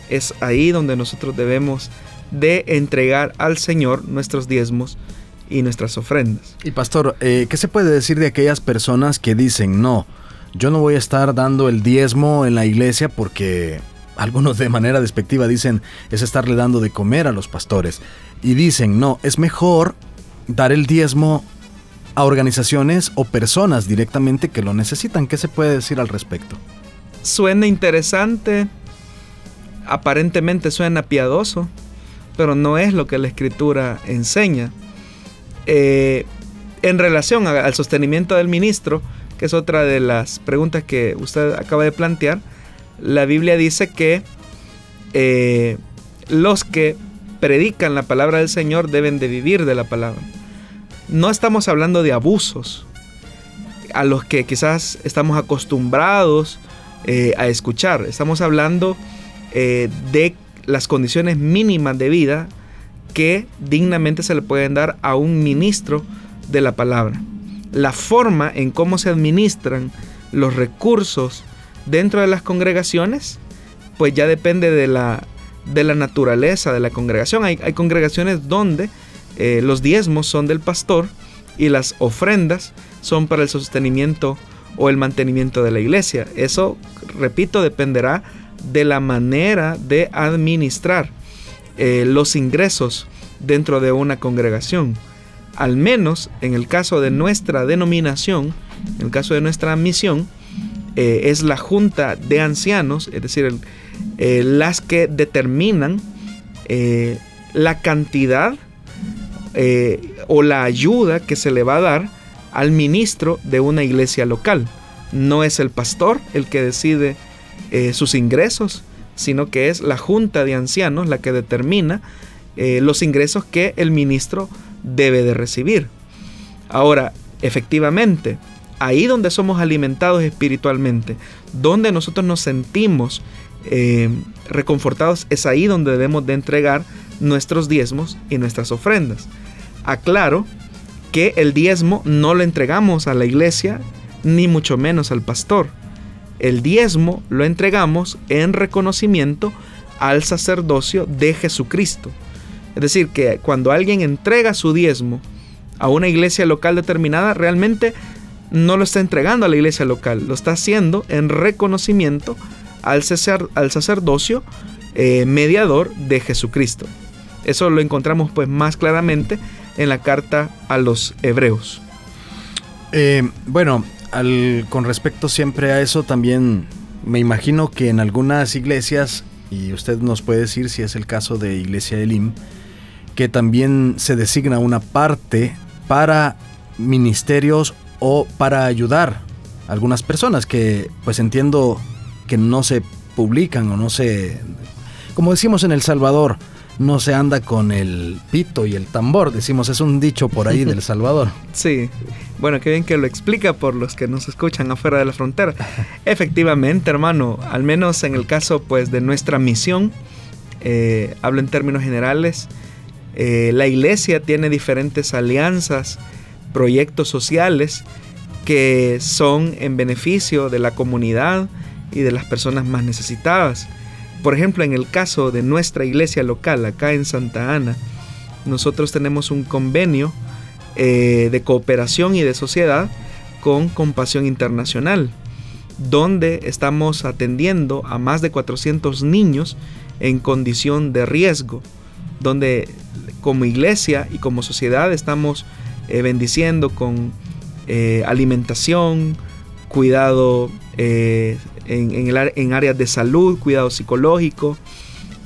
es ahí donde nosotros debemos de entregar al Señor nuestros diezmos y nuestras ofrendas. Y pastor, eh, ¿qué se puede decir de aquellas personas que dicen, no, yo no voy a estar dando el diezmo en la iglesia porque algunos de manera despectiva dicen es estarle dando de comer a los pastores? Y dicen, no, es mejor dar el diezmo a organizaciones o personas directamente que lo necesitan. ¿Qué se puede decir al respecto? Suena interesante, aparentemente suena piadoso, pero no es lo que la escritura enseña. Eh, en relación al sostenimiento del ministro, que es otra de las preguntas que usted acaba de plantear, la Biblia dice que eh, los que predican la palabra del Señor deben de vivir de la palabra. No estamos hablando de abusos a los que quizás estamos acostumbrados eh, a escuchar. Estamos hablando eh, de las condiciones mínimas de vida que dignamente se le pueden dar a un ministro de la palabra. La forma en cómo se administran los recursos dentro de las congregaciones, pues ya depende de la, de la naturaleza de la congregación. Hay, congregaciones donde eh, los diezmos son del pastor y las ofrendas son para el sostenimiento o el mantenimiento de la iglesia. Eso, repito, dependerá de la manera de administrar eh, los ingresos dentro de una congregación. Al menos en el caso de nuestra denominación, en el caso de nuestra misión, eh, es la junta de ancianos, es decir, eh, las que determinan la cantidad o la ayuda que se le va a dar al ministro de una iglesia local. No es el pastor el que decide eh, sus ingresos, sino que es la junta de ancianos la que determina eh, los ingresos que el ministro debe de recibir. Ahora, efectivamente, ahí donde somos alimentados espiritualmente, donde nosotros nos sentimos eh, reconfortados, es ahí donde debemos de entregar nuestros diezmos y nuestras ofrendas. Aclaro que el diezmo no lo entregamos a la iglesia, ni mucho menos al pastor el diezmo lo entregamos en reconocimiento al sacerdocio de Jesucristo. Es decir, que cuando alguien entrega su diezmo a una iglesia local determinada, realmente no lo está entregando a la iglesia local, lo está haciendo en reconocimiento al, sacerdocio eh, mediador de Jesucristo. Eso lo encontramos pues más claramente en la carta a los hebreos. Eh, bueno, con respecto siempre a eso, también me imagino que en algunas iglesias, y usted nos puede decir si es el caso de Iglesia Elim, que también se designa una parte para ministerios o para ayudar a algunas personas que pues entiendo que no se publican o no se, como decimos en El Salvador, no se anda con el pito y el tambor, decimos, es un dicho por ahí del Salvador. Sí, bueno, qué bien que lo explica por los que nos escuchan afuera de la frontera. Efectivamente, hermano, al menos en el caso pues de nuestra misión, eh, hablo en términos generales, eh, la iglesia tiene diferentes alianzas, proyectos sociales que son en beneficio de la comunidad y de las personas más necesitadas. Por ejemplo, en el caso de nuestra iglesia local, acá en Santa Ana, nosotros tenemos un convenio eh, de cooperación y de sociedad con Compasión Internacional, donde estamos atendiendo a más de 400 niños en condición de riesgo, donde como iglesia y como sociedad estamos eh, bendiciendo con eh, alimentación, cuidado eh, en, en, áreas de salud, cuidado psicológico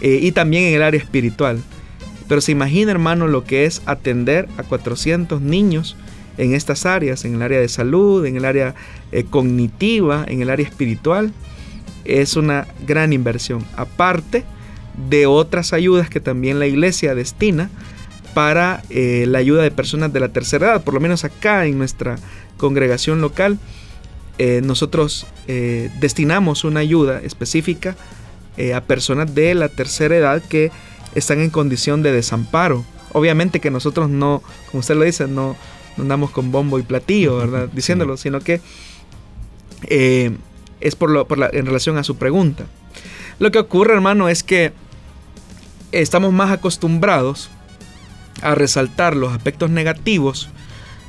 y también en el área espiritual. Pero se imagina, hermano, lo que es atender a 400 niños en estas áreas, en el área de salud, en el área cognitiva, en el área espiritual. Es una gran inversión. Aparte de otras ayudas que también la iglesia destina para eh, la ayuda de personas de la tercera edad. Por lo menos acá en nuestra congregación local, eh, nosotros eh, destinamos una ayuda específica a personas de la tercera edad que están en condición de desamparo. Obviamente que nosotros no, como usted lo dice, no, andamos con bombo y platillo, ¿verdad? Diciéndolo, sino que es por lo, por la, en relación a su pregunta. Lo que ocurre, hermano, es que estamos más acostumbrados a resaltar los aspectos negativos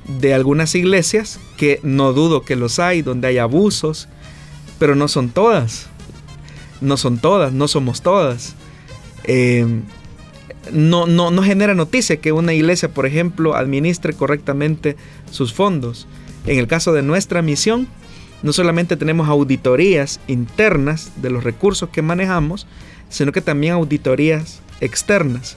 de algunas iglesias, que no dudo que los hay, donde hay abusos, pero no son todas. No son todas, no somos todas. Eh, no, no, no genera noticia que una iglesia, por ejemplo, administre correctamente sus fondos. En el caso de nuestra misión, no solamente tenemos auditorías internas de los recursos que manejamos, sino que también auditorías externas.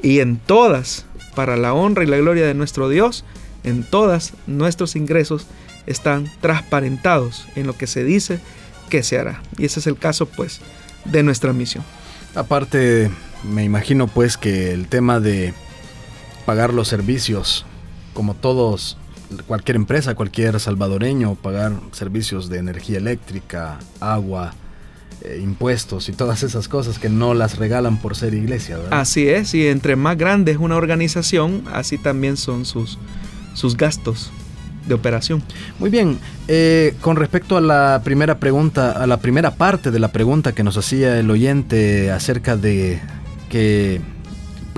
Y en todas, para la honra y la gloria de nuestro Dios, en todas nuestros ingresos están transparentados en lo que se dice que se hará. Y ese es el caso pues de nuestra misión. Aparte, me imagino pues que el tema de pagar los servicios, como todos, cualquier empresa, cualquier salvadoreño, pagar servicios de energía eléctrica, agua, eh, impuestos y todas esas cosas que no las regalan por ser iglesia. Así es, y entre más grande es una organización, así también son sus, sus gastos de operación. Muy bien, eh, con respecto a la primera pregunta, a la primera parte de la pregunta que nos hacía el oyente acerca de que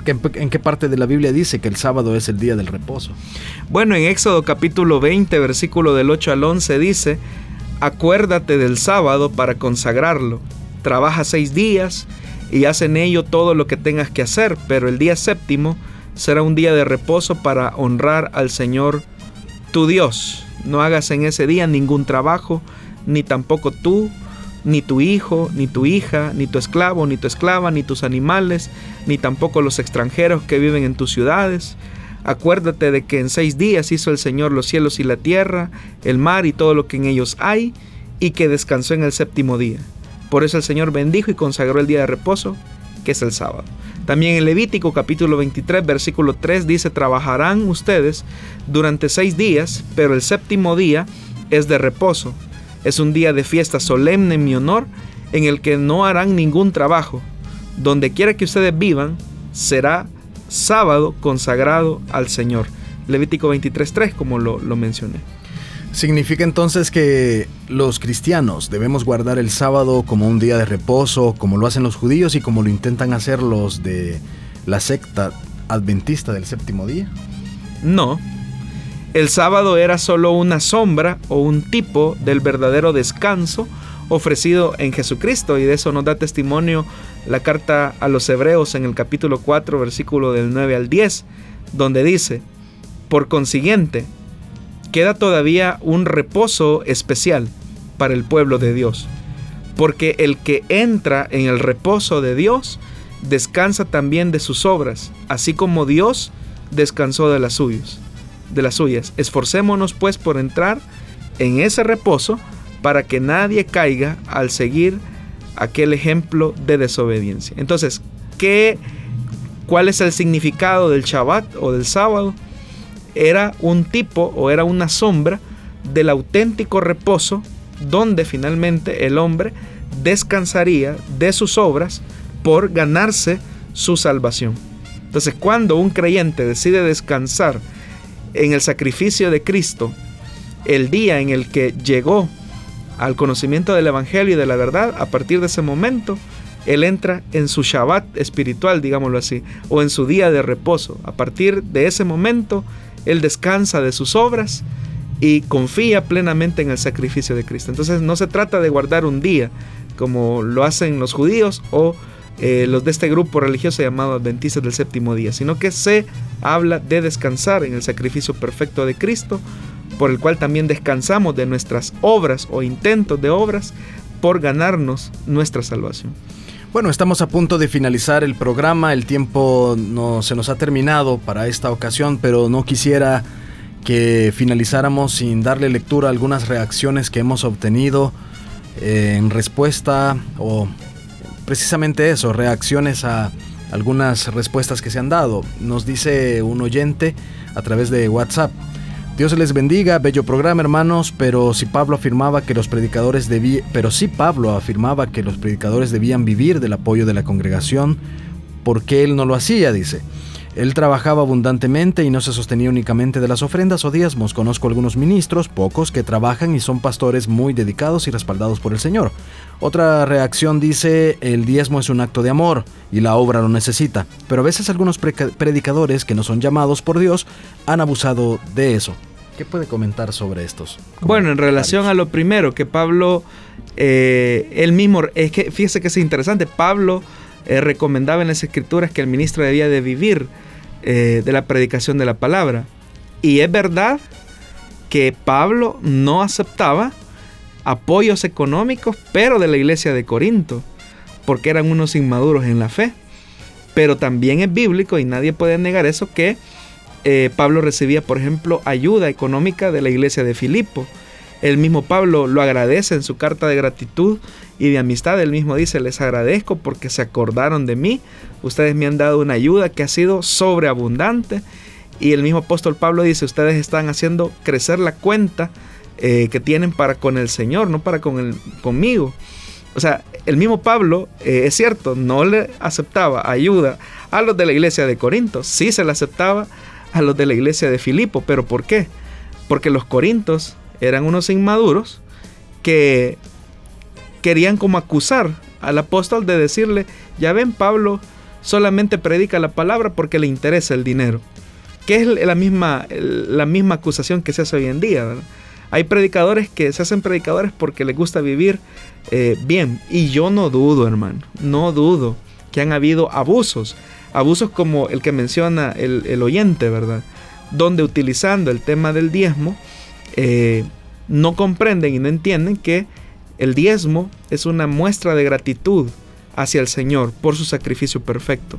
¿En qué parte de la Biblia dice que el sábado es el día del reposo? Bueno, en Éxodo capítulo 20, versículo del 8 al 11 dice, Acuérdate del sábado para consagrarlo. Trabaja seis días y haz en ello todo lo que tengas que hacer, pero el día séptimo será un día de reposo para honrar al Señor tu Dios. No hagas en ese día ningún trabajo, ni tampoco tú, ni tu hijo, ni tu hija, ni tu esclavo, ni tu esclava, ni tus animales, ni tampoco los extranjeros que viven en tus ciudades, Acuérdate de que en seis días hizo el Señor los cielos y la tierra, el mar y todo lo que en ellos hay, y que descansó en el séptimo día. Por eso el Señor bendijo y consagró el día de reposo, que es el sábado. También en Levítico capítulo 23 versículo 3 dice, trabajarán ustedes durante seis días, pero el séptimo día es de reposo. Es un día de fiesta solemne en mi honor, en el que no harán ningún trabajo. Donde quiera que ustedes vivan, será sábado consagrado al Señor. Levítico 23.3, como lo, lo mencioné. Significa entonces que los cristianos debemos guardar el sábado como un día de reposo, como lo hacen los judíos y como lo intentan hacer los de la secta adventista del séptimo día? No. El sábado era solo una sombra o un tipo del verdadero descanso ofrecido en Jesucristo y de eso nos da testimonio la carta a los hebreos en el capítulo 4 versículo del 9 al 10 donde dice, por consiguiente, queda todavía un reposo especial para el pueblo de Dios, porque el que entra en el reposo de Dios descansa también de sus obras, así como Dios descansó de las suyas, de las suyas. Esforcémonos pues por entrar en ese reposo para que nadie caiga al seguir aquel ejemplo de desobediencia. Entonces, ¿qué, ¿cuál es el significado del Shabbat o del sábado? Era un tipo o era una sombra del auténtico reposo donde finalmente el hombre descansaría de sus obras por ganarse su salvación. Entonces, cuando un creyente decide descansar en el sacrificio de Cristo, el día en el que llegó al conocimiento del Evangelio y de la verdad, a partir de ese momento, él entra en su Shabbat espiritual, digámoslo así, o en su día de reposo. A partir de ese momento, él descansa de sus obras y confía plenamente en el sacrificio de Cristo. Entonces no se trata de guardar un día, como lo hacen los judíos o eh, los de este grupo religioso llamado Adventistas del Séptimo Día, sino que se habla de descansar en el sacrificio perfecto de Cristo, por el cual también descansamos de nuestras obras o intentos de obras por ganarnos nuestra salvación. Bueno, estamos a punto de finalizar el programa, el tiempo no se nos ha terminado para esta ocasión, pero no quisiera que finalizáramos sin darle lectura a algunas reacciones que hemos obtenido eh, en respuesta o precisamente eso, reacciones a algunas respuestas que se han dado. Nos dice un oyente a través de WhatsApp. Dios les bendiga, bello programa hermanos, pero si Pablo afirmaba que los predicadores debían, pero si Pablo afirmaba que los predicadores debían vivir del apoyo de la congregación, ¿por qué él no lo hacía? dice. Él trabajaba abundantemente y no se sostenía únicamente de las ofrendas o diezmos. Conozco algunos ministros, pocos, que trabajan y son pastores muy dedicados y respaldados por el Señor. Otra reacción dice, el diezmo es un acto de amor y la obra lo necesita, pero a veces algunos predicadores que no son llamados por Dios han abusado de eso. ¿Qué puede comentar sobre estos? Bueno, en relación a lo primero, que Pablo, eh, él mismo, es que fíjese que es interesante, Pablo eh, recomendaba en las escrituras que el ministro debía de vivir eh, de la predicación de la palabra. Y es verdad que Pablo no aceptaba apoyos económicos, pero de la iglesia de Corinto, porque eran unos inmaduros en la fe. Pero también es bíblico y nadie puede negar eso que eh, Pablo recibía, por ejemplo, ayuda económica de la iglesia de Filipo. El mismo Pablo lo agradece en su carta de gratitud y de amistad. Él mismo dice, les agradezco porque se acordaron de mí. Ustedes me han dado una ayuda que ha sido sobreabundante. Y el mismo apóstol Pablo dice, ustedes están haciendo crecer la cuenta eh, que tienen para con el Señor, no para con el, conmigo. O sea, el mismo Pablo, eh, es cierto, no le aceptaba ayuda a los de la iglesia de Corinto, sí se le aceptaba a los de la iglesia de Filipo, pero ¿por qué? Porque los corintos eran unos inmaduros que querían como acusar al apóstol de decirle, ya ven, Pablo solamente predica la palabra porque le interesa el dinero. Que es la misma, la misma acusación que se hace hoy en día, ¿verdad? Hay predicadores que se hacen predicadores porque les gusta vivir eh, bien. Y yo no dudo, hermano, no dudo que han habido abusos. Abusos como el que menciona el, oyente, ¿verdad? Donde utilizando el tema del diezmo, eh, no comprenden y no entienden que el diezmo es una muestra de gratitud hacia el Señor por su sacrificio perfecto.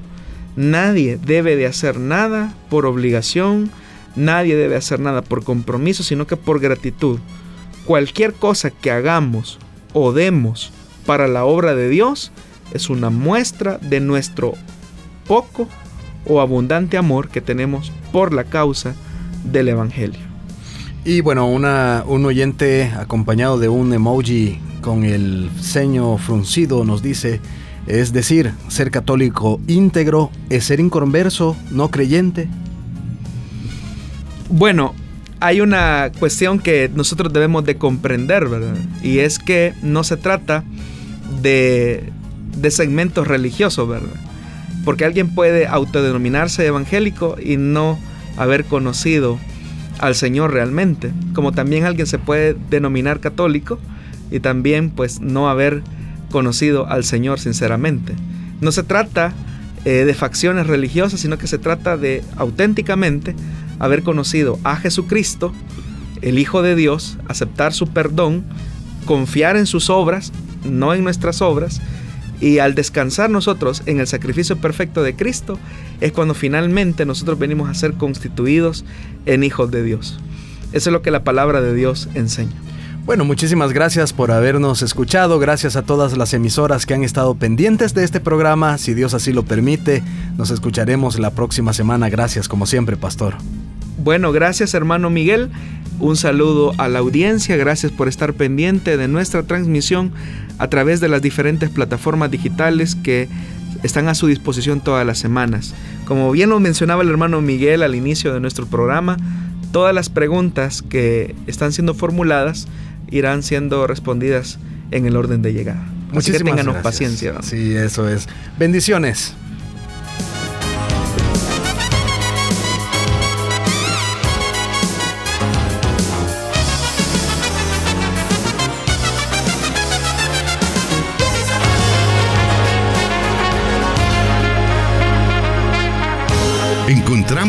Nadie debe de hacer nada por obligación, Nadie debe hacer nada por compromiso, sino que por gratitud. Cualquier cosa que hagamos o demos para la obra de Dios es una muestra de nuestro poco o abundante amor que tenemos por la causa del Evangelio. Y bueno, un oyente acompañado de un emoji con el ceño fruncido nos dice, es decir, ser católico íntegro es ser inconverso, no creyente, bueno, hay una cuestión que nosotros debemos de comprender, ¿verdad? Y es que no se trata de, de segmentos religiosos, ¿verdad? Porque alguien puede autodenominarse evangélico y no haber conocido al Señor realmente. Como también alguien se puede denominar católico y también pues no haber conocido al Señor sinceramente. No se trata eh, de facciones religiosas, sino que se trata de auténticamente haber conocido a Jesucristo, el Hijo de Dios, aceptar su perdón, confiar en sus obras, no en nuestras obras, y al descansar nosotros en el sacrificio perfecto de Cristo, es cuando finalmente nosotros venimos a ser constituidos en hijos de Dios. Eso es lo que la palabra de Dios enseña. Bueno, muchísimas gracias por habernos escuchado, gracias a todas las emisoras que han estado pendientes de este programa, si Dios así lo permite, nos escucharemos la próxima semana, gracias como siempre, pastor. Bueno, gracias hermano Miguel, un saludo a la audiencia, gracias por estar pendiente de nuestra transmisión a través de las diferentes plataformas digitales que están a su disposición todas las semanas. Como bien lo mencionaba el hermano Miguel al inicio de nuestro programa, todas las preguntas que están siendo formuladas irán siendo respondidas en el orden de llegada. Muchísimas Así paciencia. Sí, eso es. Bendiciones.